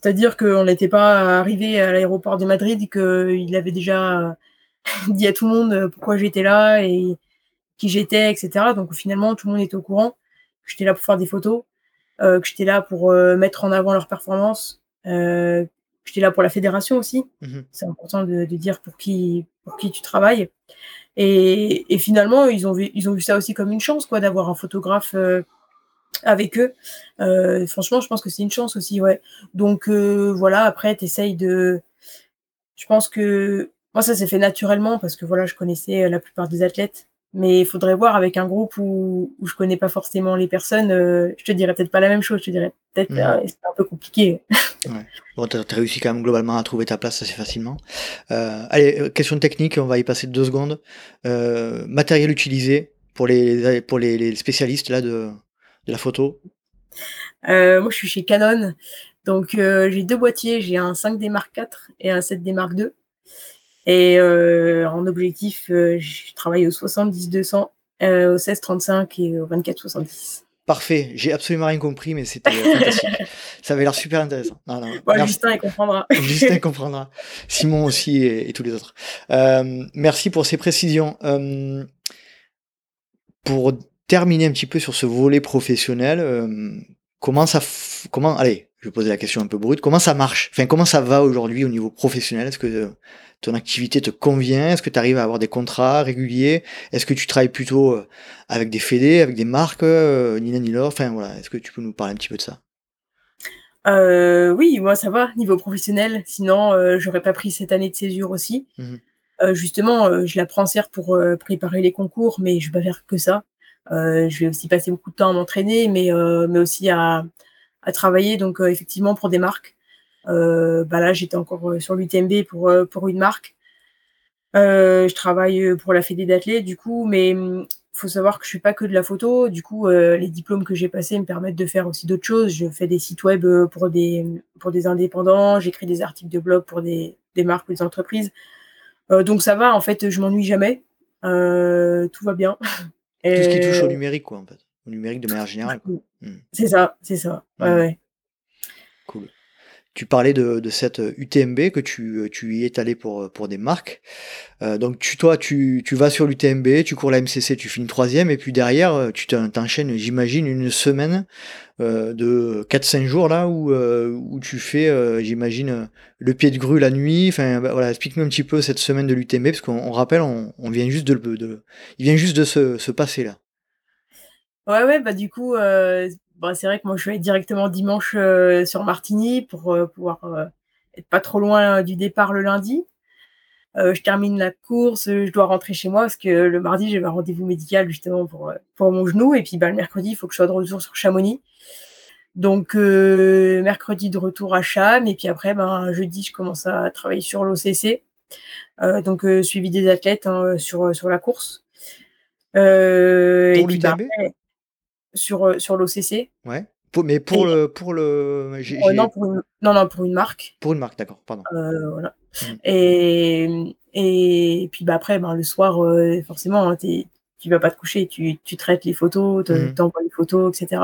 C'est-à-dire qu'on n'était pas arrivé à l'aéroport de Madrid, qu'il avait déjà dit à tout le monde pourquoi j'étais là et qui j'étais, etc. Donc finalement, tout le monde était au courant. J'étais là pour faire des photos. Euh, que j'étais là pour euh, mettre en avant leur performance. j'étais là pour la fédération aussi. Mmh C'est important de, dire pour qui, pour qui tu travailles. Et, finalement, ils ont, vu, ils ont vu ça aussi comme une chance, quoi, d'avoir un photographe avec eux. franchement, je pense que c'est une chance aussi, ouais. Donc voilà, après, tu essayes de. Je pense que moi, ça s'est fait naturellement parce que voilà, je connaissais la plupart des athlètes. Mais il faudrait voir avec un groupe où, où je connais pas forcément les personnes, euh, je te dirais peut-être pas la même chose, je te dirais peut-être mmh. euh, c'est un peu compliqué. ouais. Bon, tu as, réussi quand même globalement à trouver ta place assez facilement. Euh, allez, question technique, on va y passer deux secondes. matériel utilisé pour les, pour les, les spécialistes là, de, de la photo Moi, je suis chez Canon. Donc, j'ai deux boîtiers. J'ai un 5D Mark IV et un 7D Mark II. Et euh, en objectif, euh, je travaille au 70-200, euh, au 16-35 et au 24-70. Parfait, j'ai absolument rien compris, mais c'était fantastique. Ça avait l'air super intéressant. Justin, il comprendra. Justin comprendra. Simon aussi et, tous les autres. merci pour ces précisions. pour terminer un petit peu sur ce volet professionnel, comment ça, comment, allez, je vais poser la question un peu brute, comment ça marche? Enfin, comment ça va aujourd'hui au niveau professionnel? Est-ce que ton activité te convient? Est-ce que tu arrives à avoir des contrats réguliers? Est-ce que tu travailles plutôt euh, avec des fédés, avec des marques, euh, ni l'un ni l'autre? Enfin voilà, est-ce que tu peux nous parler un petit peu de ça? Euh, Oui, moi ça va, niveau professionnel. Sinon, euh, j'aurais pas pris cette année de césure aussi. Mmh justement, je la prends certes pour préparer les concours, mais je vais pas faire que ça. je vais aussi passer beaucoup de temps à m'entraîner, mais, mais aussi à, à travailler donc effectivement pour des marques. Euh, bah là, j'étais encore euh, sur l'UTMB pour, euh, pour une marque. je travaille pour la Fédé d'athlètes, du coup, mais il hum, faut savoir que je suis pas que de la photo. Du coup, les diplômes que j'ai passés me permettent de faire aussi d'autres choses. Je fais des sites web pour des, pour des indépendants, j'écris des articles de blog pour des, des marques ou des entreprises. donc ça va, en fait, je m'ennuie jamais. tout va bien. Tout ce qui touche au numérique, quoi, en fait. Au numérique de manière générale. Hmm. C'est ça, c'est ça. Ouais, ouais. Cool. Tu parlais de, cette UTMB que tu, tu, y es allé pour, pour des marques. Euh, donc tu, toi, tu, tu vas sur l'UTMB, tu cours la MCC, tu finis troisième, et puis derrière, tu t'enchaînes, j'imagine, une semaine euh, de 4-5 jours là où, euh, où tu fais, j'imagine, le pied de grue la nuit. Enfin, bah, voilà, explique-nous un petit peu cette semaine de l'UTMB, parce qu'on rappelle, on, vient juste de, de, il vient juste de se, se passer là. Ouais, ouais, bah du coup, bah, c'est vrai que moi, je vais directement dimanche euh, sur Martigny pour euh, pouvoir euh, être pas trop loin du départ le lundi. je termine la course, je dois rentrer chez moi parce que le mardi, j'ai un rendez-vous médical justement pour, pour mon genou. Et puis bah, le mercredi, il faut que je sois de retour sur Chamonix. Donc mercredi de retour à Cham et puis après ben, jeudi je commence à travailler sur l'OCC, donc suivi des athlètes hein, sur, sur la course. et puis, bah, sur, euh, sur l'OCC. Ouais. mais pour le. Pour le euh, non, pour une, non, non, pour une marque. Pour une marque, d'accord, pardon. Euh, voilà. Mmh. Et, et, puis bah, après, ben, le soir, forcément, hein, tu tu vas pas te coucher, tu, tu traites les photos, tu mmh. envoies les photos, etc.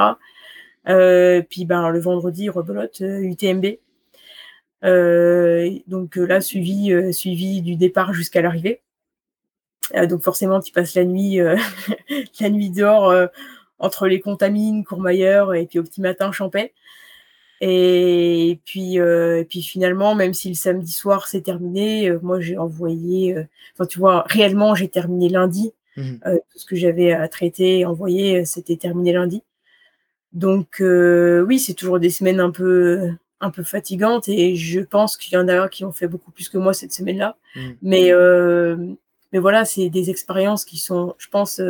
puis ben, le vendredi, rebelote, UTMB. donc là, suivi, suivi du départ jusqu'à l'arrivée. donc forcément, tu passes la nuit, la nuit dehors entre les contamines, Courmayeur et puis au petit matin Champais. Et puis, euh, puis finalement, même si le samedi soir c'est terminé, euh, moi j'ai envoyé, euh, enfin tu vois, réellement j'ai terminé lundi. Mmh. tout ce que j'avais à traiter et envoyer, c'était terminé lundi. Donc oui, c'est toujours des semaines un peu, un peu fatigantes et je pense qu'il y en a qui ont fait beaucoup plus que moi cette semaine-là. Mmh. Mais, mais voilà, c'est des expériences qui sont, je pense,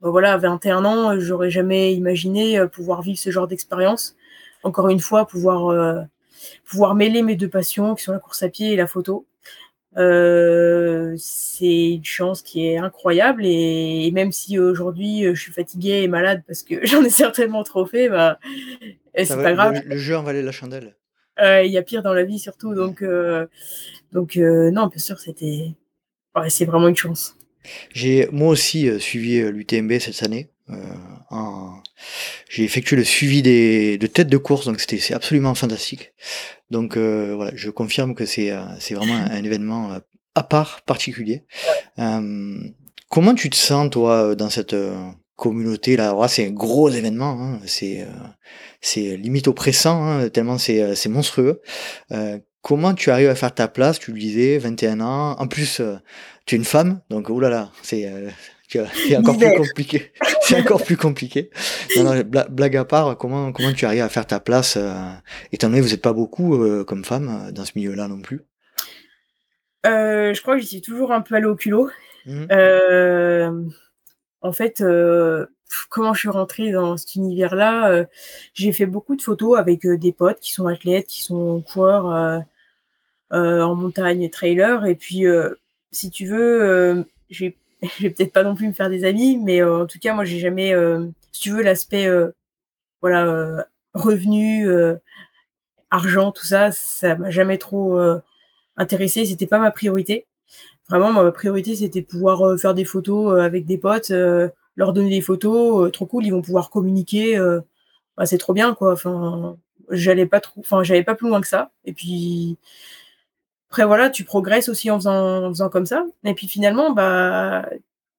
bah voilà, à 21 ans, j'aurais jamais imaginé euh, pouvoir vivre ce genre d'expérience. Encore une fois, pouvoir, euh, pouvoir mêler mes deux passions, qui sont la course à pied et la photo. Euh, c'est une chance qui est incroyable et, même si aujourd'hui je suis fatiguée et malade parce que j'en ai certainement trop fait, bah, c'est pas grave. Le, jeu en valait la chandelle. Il y a pire dans la vie surtout, donc, donc non, bien sûr, c'était, c'est vraiment une chance. J'ai moi aussi euh, suivi euh, l'UTMB cette année. Euh, j'ai effectué le suivi des, de têtes de course, donc c'était c'est absolument fantastique. Donc voilà, je confirme que c'est c'est vraiment un, événement à part, particulier. comment tu te sens toi dans cette communauté là, c'est un gros événement, hein. c'est c'est limite oppressant, hein, tellement c'est monstrueux. comment tu arrives à faire ta place? Tu le disais, 21 ans. En plus, tu es une femme, donc oulala, c'est c'est encore plus compliqué. C'est encore plus compliqué. blague à part, comment comment tu arrives à faire ta place Étant donné que vous n'êtes pas beaucoup comme femme dans ce milieu-là non plus? je crois que j'y suis toujours un peu allée au culot. Mmh. Euh, en fait, euh, comment je suis rentrée dans cet univers-là euh, J'ai fait beaucoup de photos avec des potes qui sont athlètes, qui sont coureurs en montagne, trailer. Et puis, si tu veux, je vais peut-être pas non plus me faire des amis, mais en tout cas, moi, j'ai jamais, si tu veux, l'aspect, voilà, revenu, argent, tout ça, ça m'a jamais trop intéressé. C'était pas ma priorité. Vraiment, ma priorité, c'était pouvoir euh, faire des photos euh, avec des potes, euh, leur donner des photos, trop cool, ils vont pouvoir communiquer. Bah, c'est trop bien, quoi. Enfin, j'allais pas trop, enfin, j'allais pas plus loin que ça. Et puis, après, voilà, tu progresses aussi en faisant, comme ça. Et puis finalement, bah,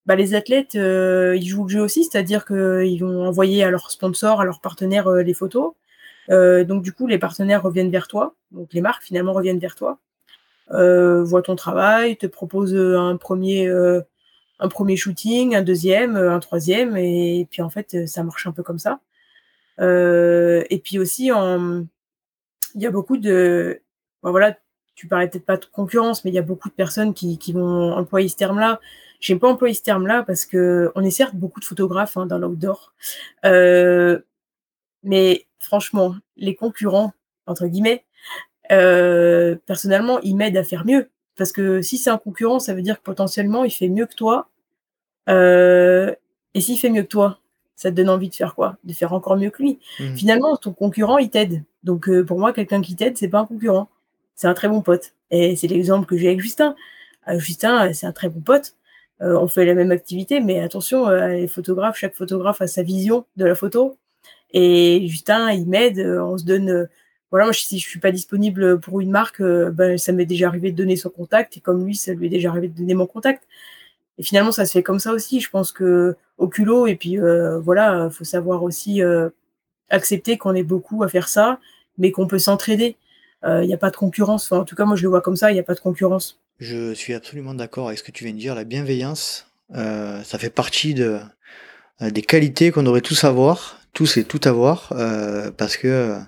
bah les athlètes, ils jouent le jeu aussi, c'est-à-dire qu'ils vont envoyer à leurs sponsors, à leurs partenaires les photos. donc du coup, les partenaires reviennent vers toi, donc les marques finalement reviennent vers toi. Euh, voit ton travail, te propose euh, un premier, euh, un premier shooting, un deuxième, un troisième, et, puis en fait, ça marche un peu comme ça. et puis aussi, il y a beaucoup de, voilà, tu parlais peut-être pas de concurrence, mais il y a beaucoup de personnes qui, qui vont employer ce terme-là. J'aime pas employer ce terme-là parce que on est certes beaucoup de photographes hein, dans l'outdoor, euh, mais franchement, les concurrents entre guillemets, euh, personnellement, il m'aide à faire mieux. Parce que si c'est un concurrent, ça veut dire que potentiellement, il fait mieux que toi. Euh, et s'il fait mieux que toi, ça te donne envie de faire quoi? De faire encore mieux que lui. Mmh. Finalement, ton concurrent, il t'aide. Donc, pour moi, quelqu'un qui t'aide, c'est pas un concurrent. C'est un très bon pote. Et c'est l'exemple que j'ai avec Justin. Justin, c'est un très bon pote. on fait la même activité, mais attention, les photographes, chaque photographe a sa vision de la photo. Et Justin, il m'aide, on se donne voilà, moi, si je suis pas disponible pour une marque, euh, ben, ça m'est déjà arrivé de donner son contact, et comme lui, ça lui est déjà arrivé de donner mon contact. Et finalement, ça se fait comme ça aussi. Je pense que au culot, et puis euh, voilà, faut savoir aussi euh, accepter qu'on est beaucoup à faire ça, mais qu'on peut s'entraider. Il n'y a pas de concurrence. en tout cas, moi, je le vois comme ça. Il n'y a pas de concurrence. Je suis absolument d'accord avec ce que tu viens de dire. La bienveillance, ça fait partie de, des qualités qu'on devrait tous avoir, tous et tout avoir, parce que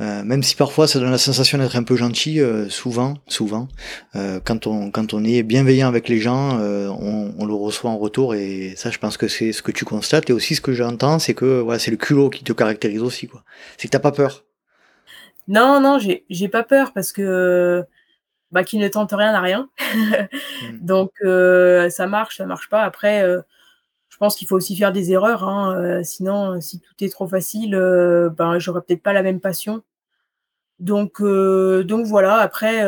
euh, même si parfois ça donne la sensation d'être un peu gentil, euh, souvent, souvent, euh, quand on quand on est bienveillant avec les gens, on, on, le reçoit en retour et ça, je pense que c'est ce que tu constates et aussi ce que j'entends, c'est que voilà, c'est le culot qui te caractérise aussi, quoi. C'est que t'as pas peur. Non, non, j'ai j'ai pas peur parce que bah qui ne tente rien à rien. Donc ça marche, ça marche pas. Après, je pense qu'il faut aussi faire des erreurs. Hein, euh, sinon, si tout est trop facile, euh, ben, j'aurais peut-être pas la même passion. Donc, euh, donc voilà. Après,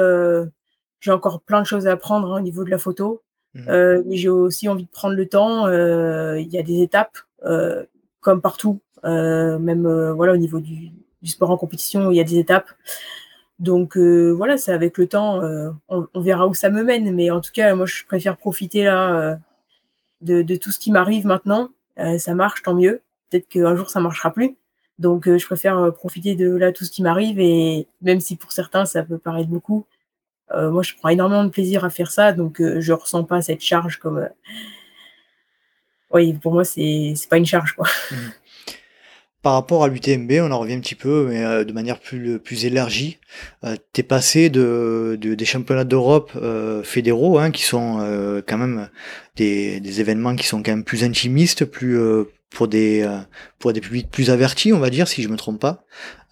j'ai encore plein de choses à apprendre hein, au niveau de la photo. Mmh. mais j'ai aussi envie de prendre le temps. Il y a des étapes, comme partout. même voilà, au niveau du, sport en compétition, il y a des étapes. Donc voilà, c'est avec le temps, on, on, verra où ça me mène. Mais en tout cas, moi, je préfère profiter là de, tout ce qui m'arrive maintenant. Euh, ça marche, tant mieux. Peut-être qu'un jour ça marchera plus. Donc euh, je préfère euh, profiter de là tout ce qui m'arrive et même si pour certains ça peut paraître beaucoup, moi je prends énormément de plaisir à faire ça, donc je ressens pas cette charge comme. Oui, pour moi c'est pas une charge quoi. Mmh. Par rapport à l'UTMB, on en revient un petit peu, mais euh, de manière plus, plus élargie. Euh, tu es passé de, des championnats d'Europe euh, fédéraux, hein, qui sont quand même des, événements qui sont quand même plus intimistes, plus, pour des euh, pour des publics plus avertis, on va dire, si je me trompe pas.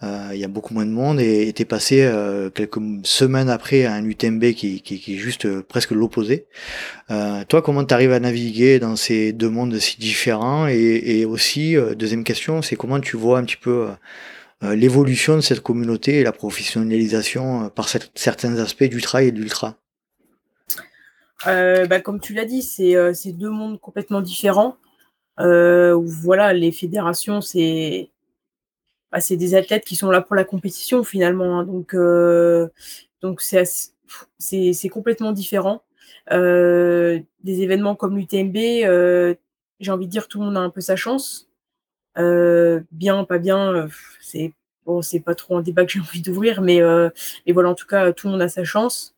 Euh, il y a beaucoup moins de monde et était passé euh, quelques semaines après à un UTMB qui, qui, qui est juste presque l'opposé. toi, comment tu arrives à naviguer dans ces deux mondes si différents et, et aussi deuxième question, c'est comment tu vois un petit peu l'évolution de cette communauté et la professionnalisation par certains aspects du trail et de l'ultra. bah, comme tu l'as dit, c'est deux mondes complètement différents. Euh, voilà, les fédérations, c'est bah, des athlètes qui sont là pour la compétition finalement. Hein. donc euh, c'est complètement différent. Euh, des événements comme l'UTMB, j'ai envie de dire, tout le monde a un peu sa chance. Euh, bien, pas bien, c'est bon, c'est pas trop un débat que j'ai envie d'ouvrir, mais, et voilà, en tout cas, tout le monde a sa chance.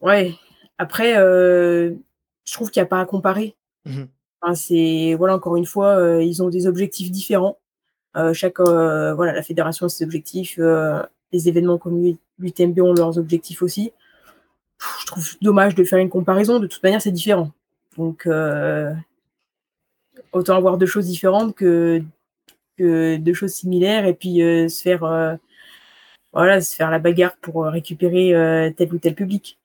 ouais. Après, je trouve qu'il n'y a pas à comparer. Mmh c'est voilà, encore une fois, ils ont des objectifs différents. chaque voilà, la fédération a ses objectifs, les événements comme l'UTMB ont leurs objectifs aussi. je trouve dommage de faire une comparaison. De toute manière, c'est différent. Donc, autant avoir deux choses différentes que, que deux choses similaires et puis se faire voilà, se faire la bagarre pour récupérer tel ou tel public.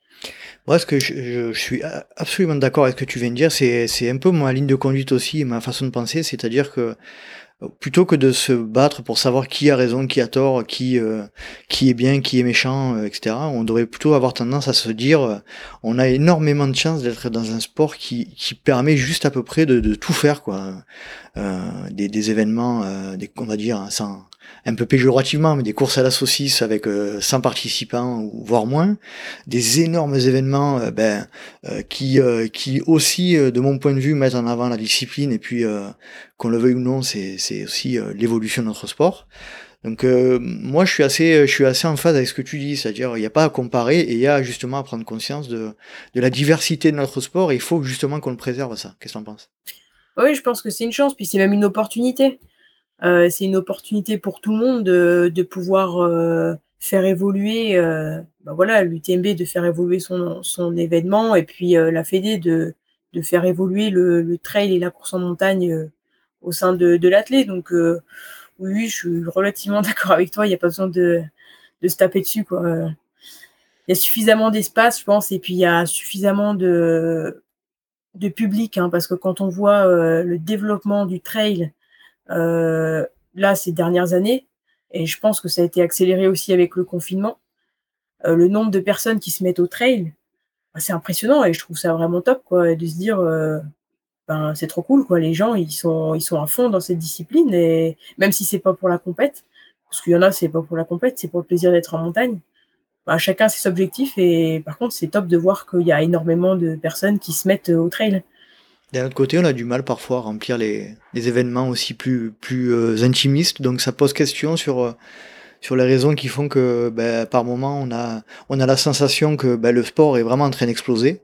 Moi, ce que je, suis absolument d'accord avec ce que tu viens de dire, c'est, c'est un peu ma ligne de conduite aussi, ma façon de penser, c'est-à-dire que plutôt que de se battre pour savoir qui a raison, qui a tort, qui euh, qui est bien, qui est méchant, euh, etc. On devrait plutôt avoir tendance à se dire, euh, on a énormément de chance d'être dans un sport qui, qui permet juste à peu près de, de tout faire, quoi. des, des événements, des, on va dire, sans un peu péjorativement, mais des courses à la saucisse avec 100 euh, participants, voire moins, des énormes événements euh, ben, euh, qui, qui aussi, de mon point de vue, mettent en avant la discipline, et puis, qu'on le veuille ou non, c'est aussi l'évolution de notre sport. Donc moi je suis assez je suis assez en phase avec ce que tu dis, c'est-à-dire il n'y a pas à comparer et il y a justement à prendre conscience de, de la diversité de notre sport et il faut justement qu'on le préserve ça. Qu'est-ce que tu en penses? Oui, je pense que c'est une chance, puis c'est même une opportunité. Euh, c'est une opportunité pour tout le monde de, de pouvoir euh, faire évoluer, euh, ben voilà, l'UTMB de faire évoluer son, événement et puis la Fédé de, faire évoluer le, trail et la course en montagne au sein de, de. Donc oui, je suis relativement d'accord avec toi. Il n'y a pas besoin de, se taper dessus. Quoi. Il y a suffisamment d'espace, je pense, et puis il y a suffisamment de, public, hein, parce que quand on voit le développement du trail euh, là ces dernières années. Et je pense que ça a été accéléré aussi avec le confinement. Euh, le nombre de personnes qui se mettent au trail, bah, c'est impressionnant et je trouve ça vraiment top quoi, de se dire euh, ben, c'est trop cool quoi. Les gens ils sont ils sont à fond dans cette discipline et même si c'est pas pour la compète, parce qu'il y en a c'est pas pour la compète, c'est pour le plaisir d'être en montagne. Ben, chacun ses objectifs et par contre c'est top de voir qu'il y a énormément de personnes qui se mettent au trail. D'un autre côté, on a du mal parfois à remplir les, événements aussi plus, plus euh, intimistes, donc ça pose question sur, euh, sur les raisons qui font que ben, par moment on a, on a la sensation que ben, le sport est vraiment en train d'exploser.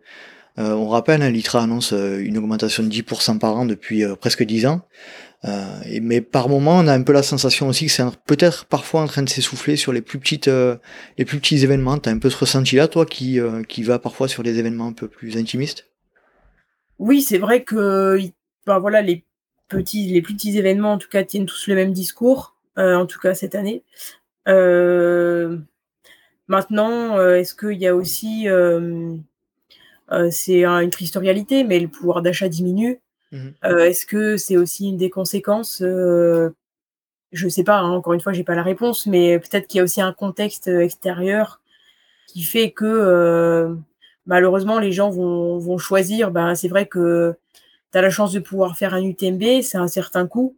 Euh, on rappelle, hein, l'ITRA annonce une augmentation de 10% par an depuis presque 10 ans. Mais par moment, on a un peu la sensation aussi que c'est peut-être parfois en train de s'essouffler sur les plus petites, les plus petits événements. T'as un peu ce ressenti-là, toi, qui, qui va parfois sur les événements un peu plus intimistes? Oui, c'est vrai que ben voilà, les, petits, les plus petits événements, en tout cas, tiennent tous le même discours, euh, en tout cas cette année. Euh, maintenant, est-ce qu'il y a aussi, c'est une triste réalité, mais le pouvoir d'achat diminue. Mmh est-ce que c'est aussi une des conséquences Je ne sais pas, hein, encore une fois, j'ai pas la réponse, mais peut-être qu'il y a aussi un contexte extérieur qui fait que malheureusement, les gens vont, vont choisir. Ben, c'est vrai que tu as la chance de pouvoir faire un UTMB, c'est un certain coût.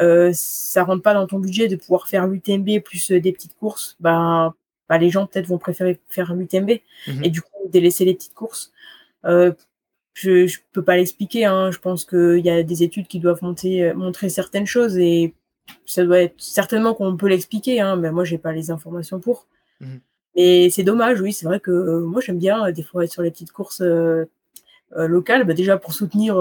Euh, ça rentre pas dans ton budget de pouvoir faire l'UTMB plus des petites courses. Ben, ben les gens peut-être vont préférer faire un UTMB mmh et du coup délaisser les petites courses. Euh, je ne peux pas l'expliquer. Hein. Je pense qu'il y a des études qui doivent monter, montrer certaines choses et ça doit être certainement qu'on peut l'expliquer. Hein, mais moi, j'ai pas les informations pour. Mmh et c'est dommage, oui, c'est vrai que euh, moi j'aime bien euh, des fois être sur les petites courses euh, locales, bah, déjà pour soutenir,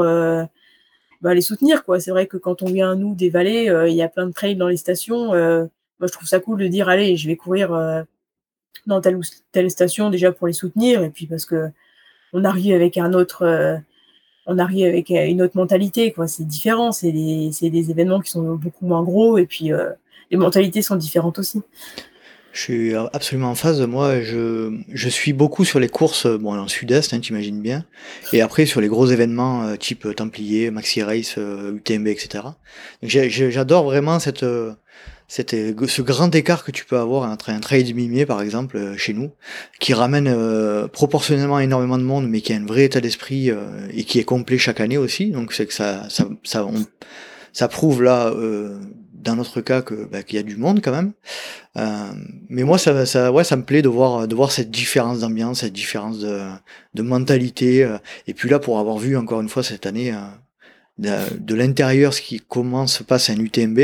bah, les soutenir quoi. C'est vrai que quand on vient à nous des vallées, il y a plein de trails dans les stations. moi je trouve ça cool de dire allez, je vais courir dans telle ou telle station déjà pour les soutenir et puis parce que on arrive avec un autre on arrive avec une autre mentalité quoi c'est différent c'est des, des événements qui sont beaucoup moins gros et puis les mentalités sont différentes aussi je suis absolument en phase. Moi, je, je suis beaucoup sur les courses, bon, en sud-est, hein, t'imagines bien. Et après, sur les gros événements euh, type Templier, Maxi Race, euh, UTMB, etc. J'adore vraiment cette, cette, ce grand écart que tu peux avoir entre un trail mimier, par exemple, euh, chez nous, qui ramène proportionnellement énormément de monde, mais qui a un vrai état d'esprit et qui est complet chaque année aussi. Donc, c'est que ça, ça, ça, ça prouve là dans notre cas que bah, qu'il y a du monde quand même. Euh, mais moi, ça, ça, ouais, ça me plaît de voir, de voir cette différence d'ambiance, cette différence de, mentalité. euh. et puis là, pour avoir vu encore une fois cette année euh, de, l'intérieur ce qui commence se passe à un UTMB,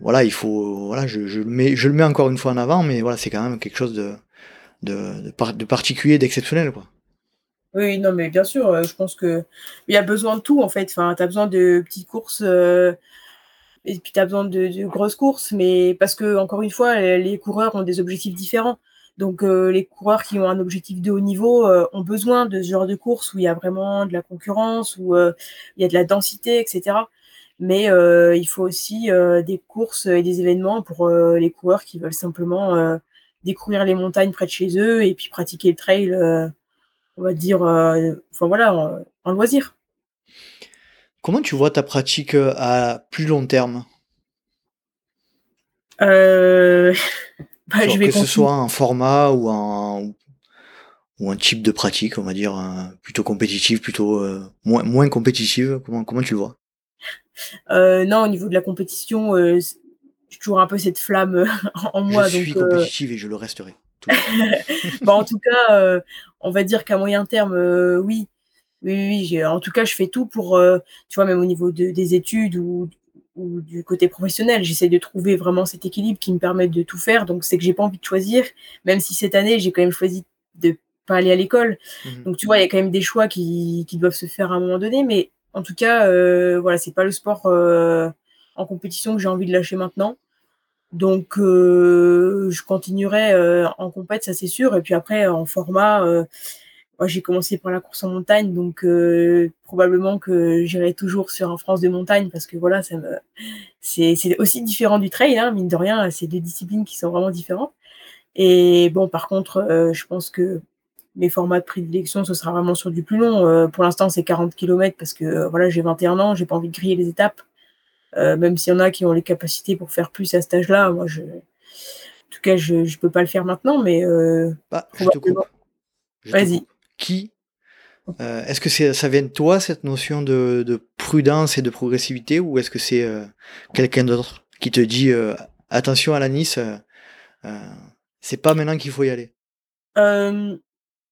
voilà, il faut, voilà, je, je le mets, je le mets encore une fois en avant, mais voilà, c'est quand même quelque chose de, de, de, par- de particulier, d'exceptionnel, quoi. Oui, non, mais bien sûr, je pense que il y a besoin de tout en fait. Enfin, tu as besoin de petites courses et puis tu as besoin de, grosses courses, mais parce que encore une fois, les les coureurs ont des objectifs différents. Donc euh, les coureurs qui ont un objectif de haut niveau euh, ont besoin de ce genre de course où il y a vraiment de la concurrence, où euh, il y a de la densité, etc. Mais euh, il faut aussi euh, des courses et des événements pour euh, les coureurs qui veulent simplement euh, découvrir les montagnes près de chez eux et puis pratiquer le trail. euh, on va dire, euh, enfin voilà, en, en loisir. Comment tu vois ta pratique euh, à plus long terme? Euh, bah, je vais que ce soit un format ou un, ou un type de pratique, on va dire, euh, plutôt compétitive, plutôt euh, moins, moins compétitive. Comment, comment tu le vois? Euh, non, au niveau de la compétition, j'ai toujours un peu cette flamme en Je moi. suis Donc, euh, compétitive et je le resterai. bah, en tout cas, on va dire qu'à moyen terme, oui. Oui, oui, en tout cas, je fais tout pour, euh, tu vois, même au niveau de- des études ou, ou du côté professionnel, j'essaie de trouver vraiment cet équilibre qui me permette de tout faire. Donc, c'est que j'ai pas envie de choisir, même si cette année, j'ai quand même choisi de pas aller à l'école. Mhm. Donc, tu vois, il y a quand même des choix qui, qui doivent se faire à un moment donné. Mais en tout cas, euh, voilà, c'est pas le sport euh, en compétition que j'ai envie de lâcher maintenant. Donc, euh, je continuerai en compète, ça c'est sûr. Et puis après, en format, moi, j'ai commencé par la course en montagne, donc euh, probablement que j'irai toujours sur un France de montagne parce que voilà, ça me... c'est aussi différent du trail, hein, mine de rien, c'est deux disciplines qui sont vraiment différentes. Et bon, par contre, euh, je pense que mes formats de prédilection, ce sera vraiment sur du plus long. Euh, pour l'instant, c'est 40 km parce que voilà, j'ai 21 ans, j'ai pas envie de griller les étapes. Même s'il y en a qui ont les capacités pour faire plus à cet âge-là, moi, je... en tout cas, je ne peux pas le faire maintenant, mais Bah, je te coupe. Vas-y. Qui euh, Est-ce que ça vient de toi, cette notion de, de prudence et de progressivité, ou est-ce que c'est euh, quelqu'un d'autre qui te dit euh, attention à la Nice, c'est pas maintenant qu'il faut y aller?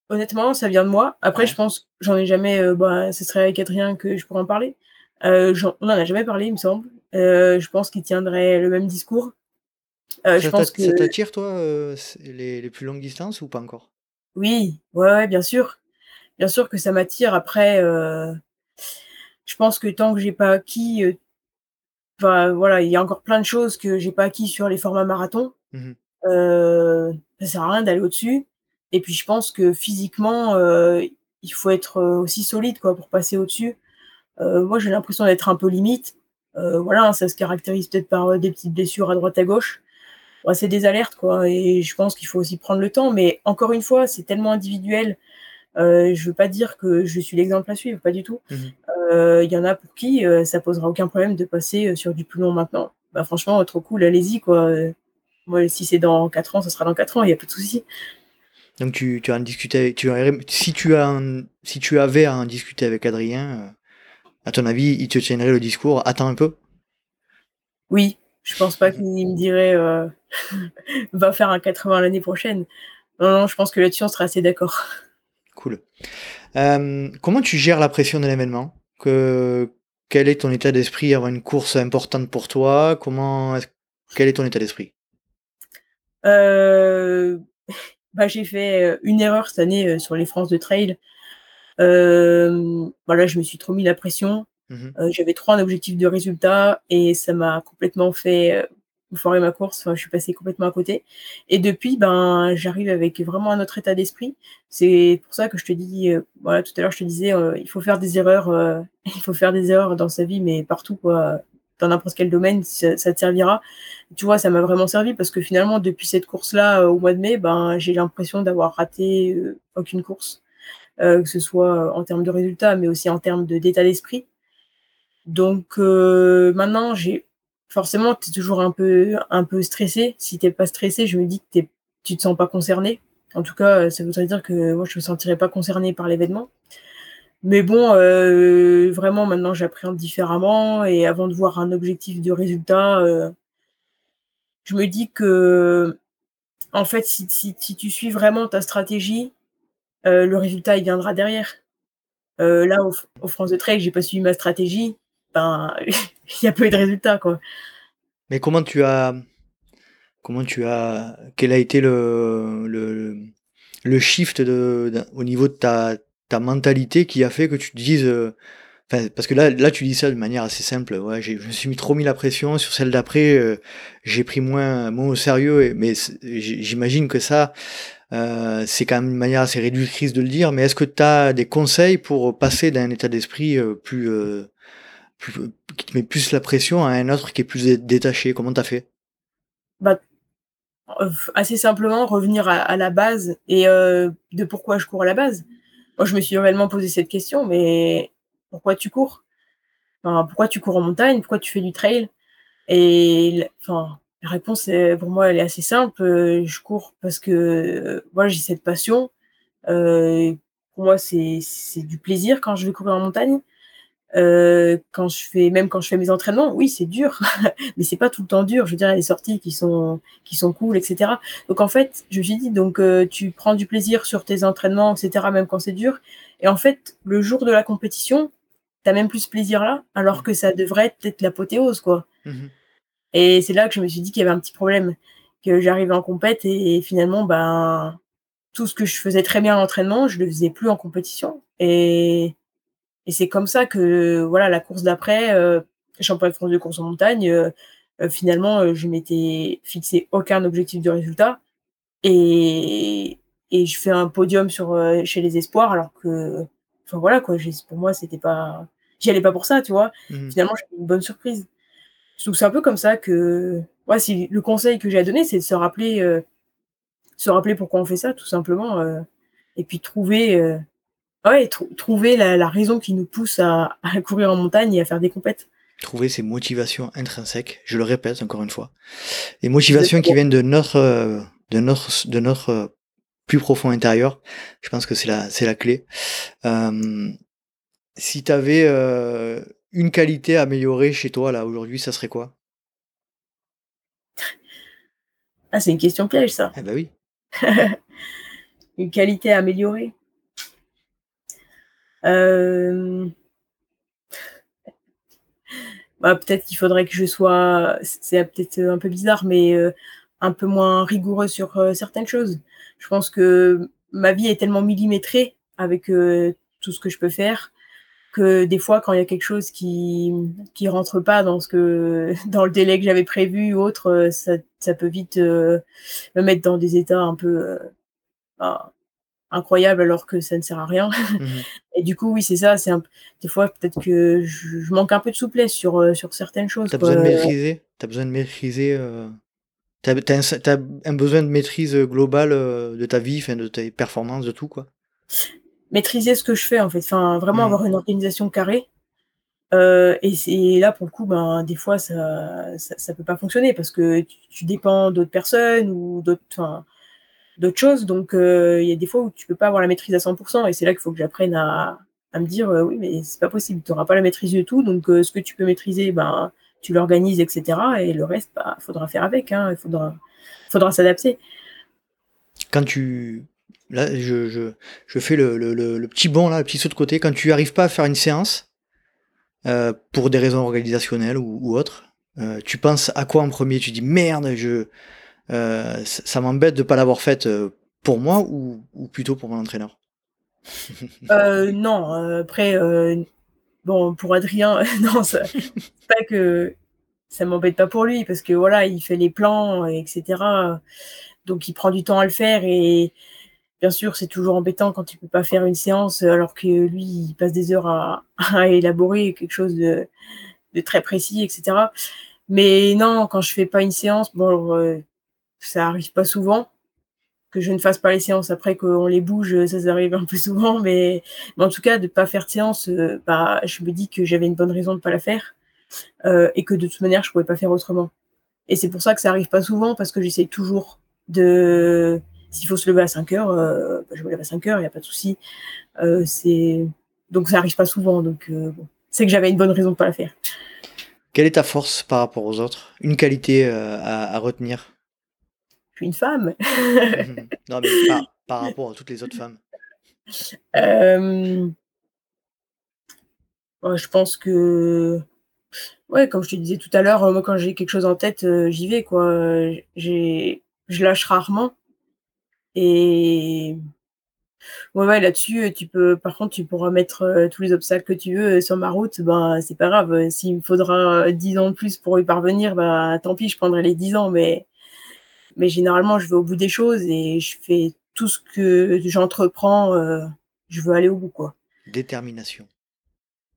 Honnêtement, ça vient de moi. Après, Ouais. je pense, j'en ai jamais, bah, ce serait avec Adrien que je pourrais en parler. On n'en a jamais parlé, il me semble. Je pense qu'il tiendrait le même discours. Je Ça pense t'a- que ça t'attire, toi, les, les plus longues distances ou pas encore? Oui, ouais, ouais, bien sûr. Bien sûr que ça m'attire. Après, euh, je pense que tant que j'ai pas acquis, euh, enfin, voilà, il y a encore plein de choses que j'ai pas acquis sur les formats marathon. Mhm. Euh, ça sert à rien d'aller au-dessus. Et puis je pense que physiquement, euh, il faut être aussi solide quoi pour passer au-dessus. Euh, moi, j'ai l'impression d'être un peu limite. Euh, voilà, hein, ça se caractérise peut-être par des petites blessures à droite à gauche. C'est des alertes quoi. Et je pense qu'il faut aussi prendre le temps. Mais encore une fois, c'est tellement individuel. Euh, je veux pas dire que je suis l'exemple à suivre, pas du tout. Mhm. Euh, Il y en a pour qui euh, ça posera aucun problème de passer euh, sur du plus long maintenant. Bah franchement, trop cool, allez-y quoi. Moi, si c'est dans 4 ans, ça sera dans 4 ans, il n'y a pas de souci. Donc tu, tu as discuté avec, tu as- si tu as si tu avais à en discuter avec Adrien, à ton avis, il te tiendrait le discours, attends un peu? Oui, je pense pas qu'il me dirait euh, va faire un 80 l'année prochaine. Non, non, je pense que là-dessus, on sera assez d'accord. Cool. Euh, comment tu gères la pression de l'événement? Que, Quel est ton état d'esprit avant une course importante pour toi? Comment Quel est ton état d'esprit? Euh, bah, j'ai fait une erreur cette année sur les France de trail. Voilà, je me suis trop mis la pression. Mhm. Euh, J'avais trop un objectif de résultat et ça m'a complètement fait euh, foirer ma course. Je suis passée complètement à côté. Et depuis, ben, j'arrive avec vraiment un autre état d'esprit. C'est pour ça que je te dis, euh, voilà, tout à l'heure, je te disais, il faut faire des erreurs, il faut faire des erreurs dans sa vie, mais partout. Dans n'importe quel domaine, ça, te servira. Tu vois, ça m'a vraiment servi parce que finalement, depuis cette course-là, au mois de mai, ben, j'ai l'impression d'avoir raté aucune course, que ce soit en termes de résultats, mais aussi en termes de- d'état d'esprit. Donc euh, maintenant, j'ai forcément, tu es toujours un peu, un peu stressé. Si t'es pas stressé, je me dis que tu te sens pas concerné. En tout cas, ça voudrait dire que moi, je me sentirais pas concerné par l'événement. Mais bon, vraiment maintenant j'appréhende différemment et avant de voir un objectif de résultat, je me dis que en fait si tu suis vraiment ta stratégie, le résultat il viendra derrière. là au France de Trail, j'ai pas suivi ma stratégie, ben il y a pas eu de résultat, quoi. Mais comment tu as comment tu as quel a été le le le shift de au niveau de ta ta mentalité qui a fait que tu te dises. Euh, parce que là, là, tu dis ça de manière assez simple. Ouais, je me suis mis trop mis la pression sur celle d'après. Euh, j'ai pris moins, moins au sérieux. mais j'imagine que ça, euh, c'est quand même une manière assez réductrice de le dire. Mais est-ce que tu as des conseils pour passer d'un état d'esprit plus, qui te met plus la pression à un autre qui est plus détaché Comment t'as fait? Bah, assez simplement revenir à, la base et de pourquoi je cours à la base. Moi, je me suis réellement posé cette question, mais pourquoi tu cours? Pourquoi tu cours en montagne? Pourquoi tu fais du trail? Et enfin, la réponse, pour moi, elle est assez simple. Euh, je cours parce que moi, j'ai cette passion. Euh, pour moi, c'est du plaisir quand je vais courir en montagne. Euh, quand je fais, même quand je fais mes entraînements, oui, c'est dur, mais c'est pas tout le temps dur. Je veux dire, il y a des sorties qui sont, qui sont cool, etc. Donc en fait, je me suis dit, donc euh, tu prends du plaisir sur tes entraînements, etc. Même quand c'est dur. Et en fait, le jour de la compétition, t'as même plus ce plaisir-là, alors que ça devrait être l'apothéose, quoi. Mmh et c'est là que je me suis dit qu'il y avait un petit problème, que j'arrivais en compète et, finalement, ben, tout ce que je faisais très bien en entraînement, je le faisais plus en compétition. Et et c'est comme ça que voilà la course d'après, euh, championnat de France de course en montagne, euh, euh, finalement, euh, je m'étais fixé aucun objectif de résultat et, et je fais un podium sur chez les espoirs alors que, enfin voilà quoi, pour moi c'était pas, j'y allais pas pour ça, tu vois. Mmh finalement, j'ai une bonne surprise. Donc c'est un peu comme ça que, ouais, si le conseil que j'ai à donner, c'est de se rappeler, se rappeler pourquoi on fait ça, tout simplement, et puis trouver Ouais, trouver la, raison qui nous pousse à, courir en montagne et à faire des compètes. Trouver ces motivations intrinsèques, je le répète encore une fois. Les motivations qui viennent de notre, euh, de notre, de notre euh, plus profond intérieur. Je pense que c'est la, c'est la clé. Euh, si tu avais une qualité à améliorer chez toi, là, aujourd'hui, ça serait quoi? Ah, c'est une question piège, ça. Eh ben oui. une qualité à améliorer. Euh, bah, peut-être qu'il faudrait que je sois, c'est peut-être un peu bizarre, mais euh, un peu moins rigoureux sur euh, certaines choses. Je pense que ma vie est tellement millimétrée avec tout ce que je peux faire que des fois, quand il y a quelque chose qui qui rentre pas dans ce que dans le délai que j'avais prévu ou autre, ça, ça peut vite me mettre dans des états un peu bah, incroyable alors que ça ne sert à rien. Mmh et du coup, oui, c'est ça. C'est un... Des fois, peut-être que je, manque un peu de souplesse sur, euh, sur certaines choses. Tu as, besoin de maîtriser As besoin de maîtriser euh... Tu as, un besoin de maîtrise globale euh, de ta vie, de tes performances, de tout, quoi Maîtriser ce que je fais, en fait. Enfin, vraiment mmh. avoir une organisation carrée. Euh, et, c'est là, pour le coup, ben, des fois, ça, ça, peut pas fonctionner parce que tu, tu dépends d'autres personnes ou d'autres d'autres choses. Donc, euh, il y a des fois où tu peux pas avoir la maîtrise à 100%, et c'est là qu'il faut que j'apprenne à, à, me dire, euh, oui, mais c'est pas possible, tu n'auras pas la maîtrise de tout, donc euh, ce que tu peux maîtriser, ben, tu l'organises, etc. Et le reste, il bah, faudra faire avec, hein, il faudra, faudra s'adapter. Quand tu... Là, je, je, je fais le, le, le, petit bond, là, le petit saut de côté. Quand tu n'arrives pas à faire une séance, pour des raisons organisationnelles ou autres, tu penses à quoi en premier? Tu dis merde, je, euh, ça m'embête de ne pas l'avoir faite euh, pour moi ou, plutôt pour mon entraîneur? Euh, Non, après, bon, pour Adrien, non, c'est pas que ça m'embête pas pour lui parce que voilà, il fait les plans, etc. Donc il prend du temps à le faire et bien sûr, c'est toujours embêtant quand il peut pas faire une séance alors que lui, il passe des heures à, élaborer quelque chose de, très précis, etc. Mais non, quand je fais pas une séance, bon, ça arrive pas souvent que je ne fasse pas les séances après qu'on les bouge, ça, arrive un peu souvent, mais, en tout cas, de pas faire de séance, euh, bah, je me dis que j'avais une bonne raison de pas la faire euh, et que de toute manière, je pouvais pas faire autrement. Et c'est pour ça que ça arrive pas souvent parce que j'essaie toujours de, s'il faut se lever à 5 heures, euh, bah, je me lève à 5 heures, il n'y a pas de souci. donc ça arrive pas souvent. C'est que j'avais une bonne raison de pas la faire. Quelle est ta force par rapport aux autres? Une qualité à, retenir? Une femme. non, mais par, rapport à toutes les autres femmes. je pense que ouais, comme je te disais tout à l'heure, moi quand j'ai quelque chose en tête, j'y vais quoi. J'ai, je lâche rarement. Et ouais, ouais là-dessus, tu peux, par contre, tu pourras mettre tous les obstacles que tu veux sur ma route. Ben c'est pas grave. S'il me faudra 10 ans de plus pour y parvenir, bah tant pis, je prendrai les 10 ans. Mais mais généralement, je vais au bout des choses et je fais tout ce que j'entreprends. je veux aller au bout quoi. Détermination,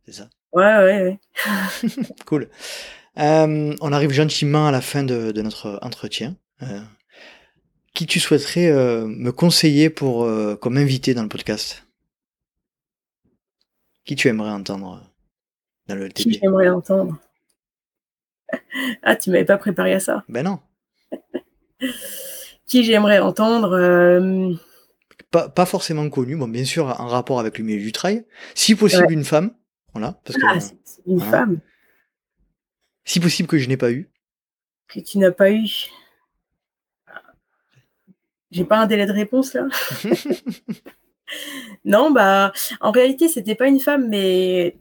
c'est ça? Ouais, ouais, ouais. cool. on arrive gentiment à la fin de, notre entretien. Euh, qui tu souhaiterais euh, me conseiller pour euh, comme invité dans le podcast? Qui tu aimerais entendre dans le LTP Qui j'aimerais entendre? Ah, tu m'avais pas préparé à ça. Ben non. Qui j'aimerais entendre pas, forcément connu, bon, bien sûr, en rapport avec le milieu du trail. Si possible, une femme. Voilà, parce que, ah, une femme. Si possible que je n'ai pas eu. Que tu n'as pas eu. J'ai pas un délai de réponse là. non, bah, en réalité, c'était pas une femme, mais,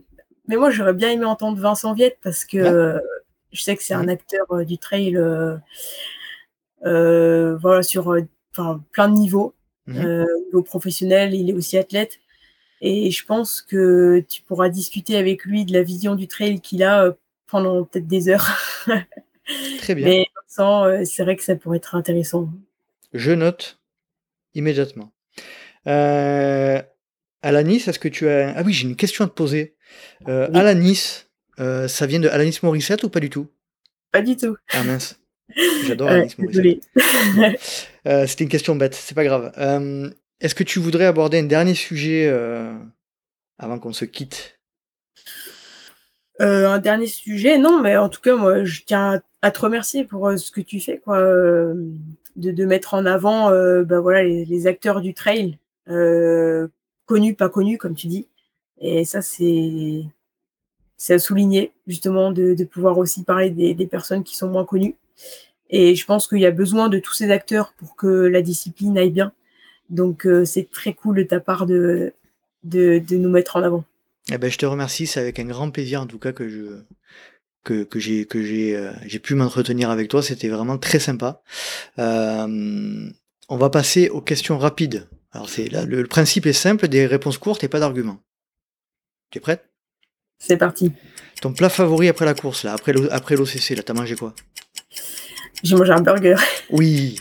mais moi, j'aurais bien aimé entendre Vincent Viette parce que je sais que c'est un acteur euh, du trail, euh, euh, voilà, sur plein de niveaux. Mmh au niveau professionnel, il est aussi athlète. Et je pense que tu pourras discuter avec lui de la vision du trail qu'il a euh, pendant peut-être des heures. Très bien. Mais euh, c'est vrai que ça pourrait être intéressant. Je note immédiatement. Euh, Alanis, est-ce que tu as. Ah oui, j'ai une question à te poser. Euh, Alanis, ça vient de Alanis Morissette ou pas du tout? Pas du tout. Ah mince. J'adore Alanis Morissette. C'était une question bête, c'est pas grave. Est-ce que tu voudrais aborder un dernier sujet euh, avant qu'on se quitte? Euh, Un dernier sujet, non, mais en tout cas, moi, je tiens à, te remercier pour euh, ce que tu fais, quoi, de, mettre en avant ben voilà, les, acteurs du trail, connus, pas connus, comme tu dis. Et ça, c'est à souligner, justement, de, pouvoir aussi parler des, personnes qui sont moins connues. Et je pense qu'il y a besoin de tous ces acteurs pour que la discipline aille bien. Donc euh, c'est très cool de ta part de, de, nous mettre en avant. Eh ben, je te remercie, c'est avec un grand plaisir en tout cas que je que, que j'ai que j'ai euh, j'ai pu m'entretenir avec toi, c'était vraiment très sympa. Euh, on va passer aux questions rapides. Alors c'est le, principe est simple, des réponses courtes et pas d'arguments. Tu es prête? C'est parti. Ton plat favori après la course là, après après l'OCC là, t'as mangé quoi? J'ai mangé un burger. Oui.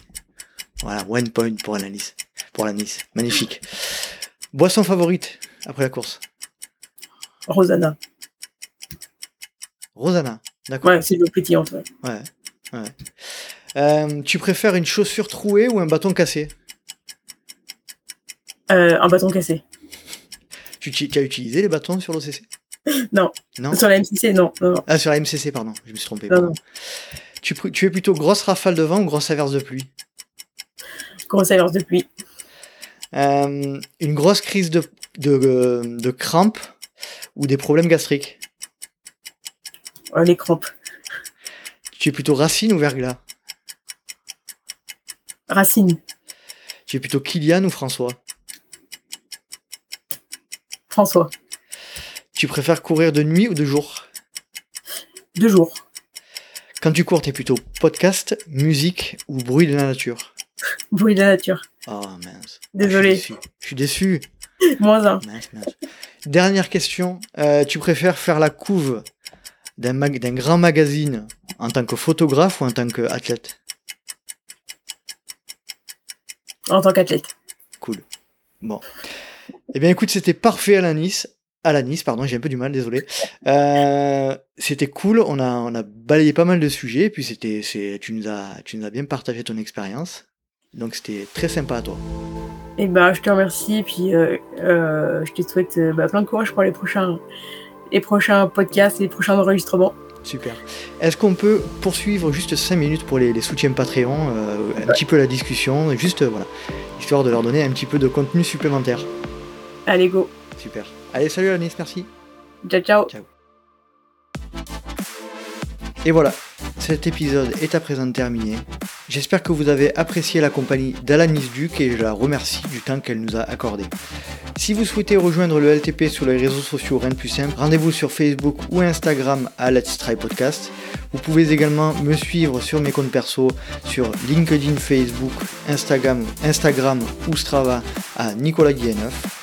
Voilà, one point pour Annalise pour la Nice. Magnifique. Boisson favorite après la course? Rosanna. Rosanna, d'accord. Ouais, c'est le petit Ouais, ouais. ouais. Euh, tu préfères une chaussure trouée ou un bâton cassé? Euh, Un bâton cassé. Tu, as utilisé les bâtons sur l'OCC non. non? Sur la MCC, non. Ah, sur la MCC, pardon. Je me suis trompé. Tu, tu es plutôt grosse rafale de vent ou grosse averse de pluie Grosse averse de pluie. Euh, une grosse crise de, de, de crampes ou des problèmes gastriques Les crampes. Tu es plutôt Racine ou Verglas Racine. Tu es plutôt Kylian ou François François. Tu préfères courir de nuit ou de jour De jour. Quand tu cours, tu es plutôt podcast, musique ou bruit de la nature Bruit de la nature. Oh mince. Désolé. je, suis déçu. Moins un. Dernière question. Euh, tu préfères faire la couve d'un grand magazine en tant que photographe ou en tant qu'athlète En tant qu'athlète. Cool. Bon. Eh bien écoute, c'était parfait à À la Nice, pardon, j'ai un peu du mal, désolé. Euh, c'était cool, on a, on a balayé pas mal de sujets, puis c'était, tu nous as, tu nous as bien partagé ton expérience. Donc c'était très sympa à toi. Et eh bah je te remercie et puis euh, euh, je te souhaite bah, plein de courage pour les prochains, les prochains podcasts et les prochains enregistrements. Super. Est-ce qu'on peut poursuivre juste 5 minutes pour les, soutiens Patreon, un petit peu la discussion, juste voilà, histoire de leur donner un petit peu de contenu supplémentaire? Allez go. Super. Allez, salut Anis, merci. Ciao, ciao. Ciao. Et voilà, cet épisode est à présent terminé. J'espère que vous avez apprécié la compagnie d'Alanis Duc et je la remercie du temps qu'elle nous a accordé. Si vous souhaitez rejoindre le LTP sur les réseaux sociaux, rien de plus simple, rendez-vous sur Facebook ou Instagram à Let's Try Podcast. Vous pouvez également me suivre sur mes comptes perso sur LinkedIn, Facebook, Instagram, Instagram ou Strava à Nicolas Guilleneuf.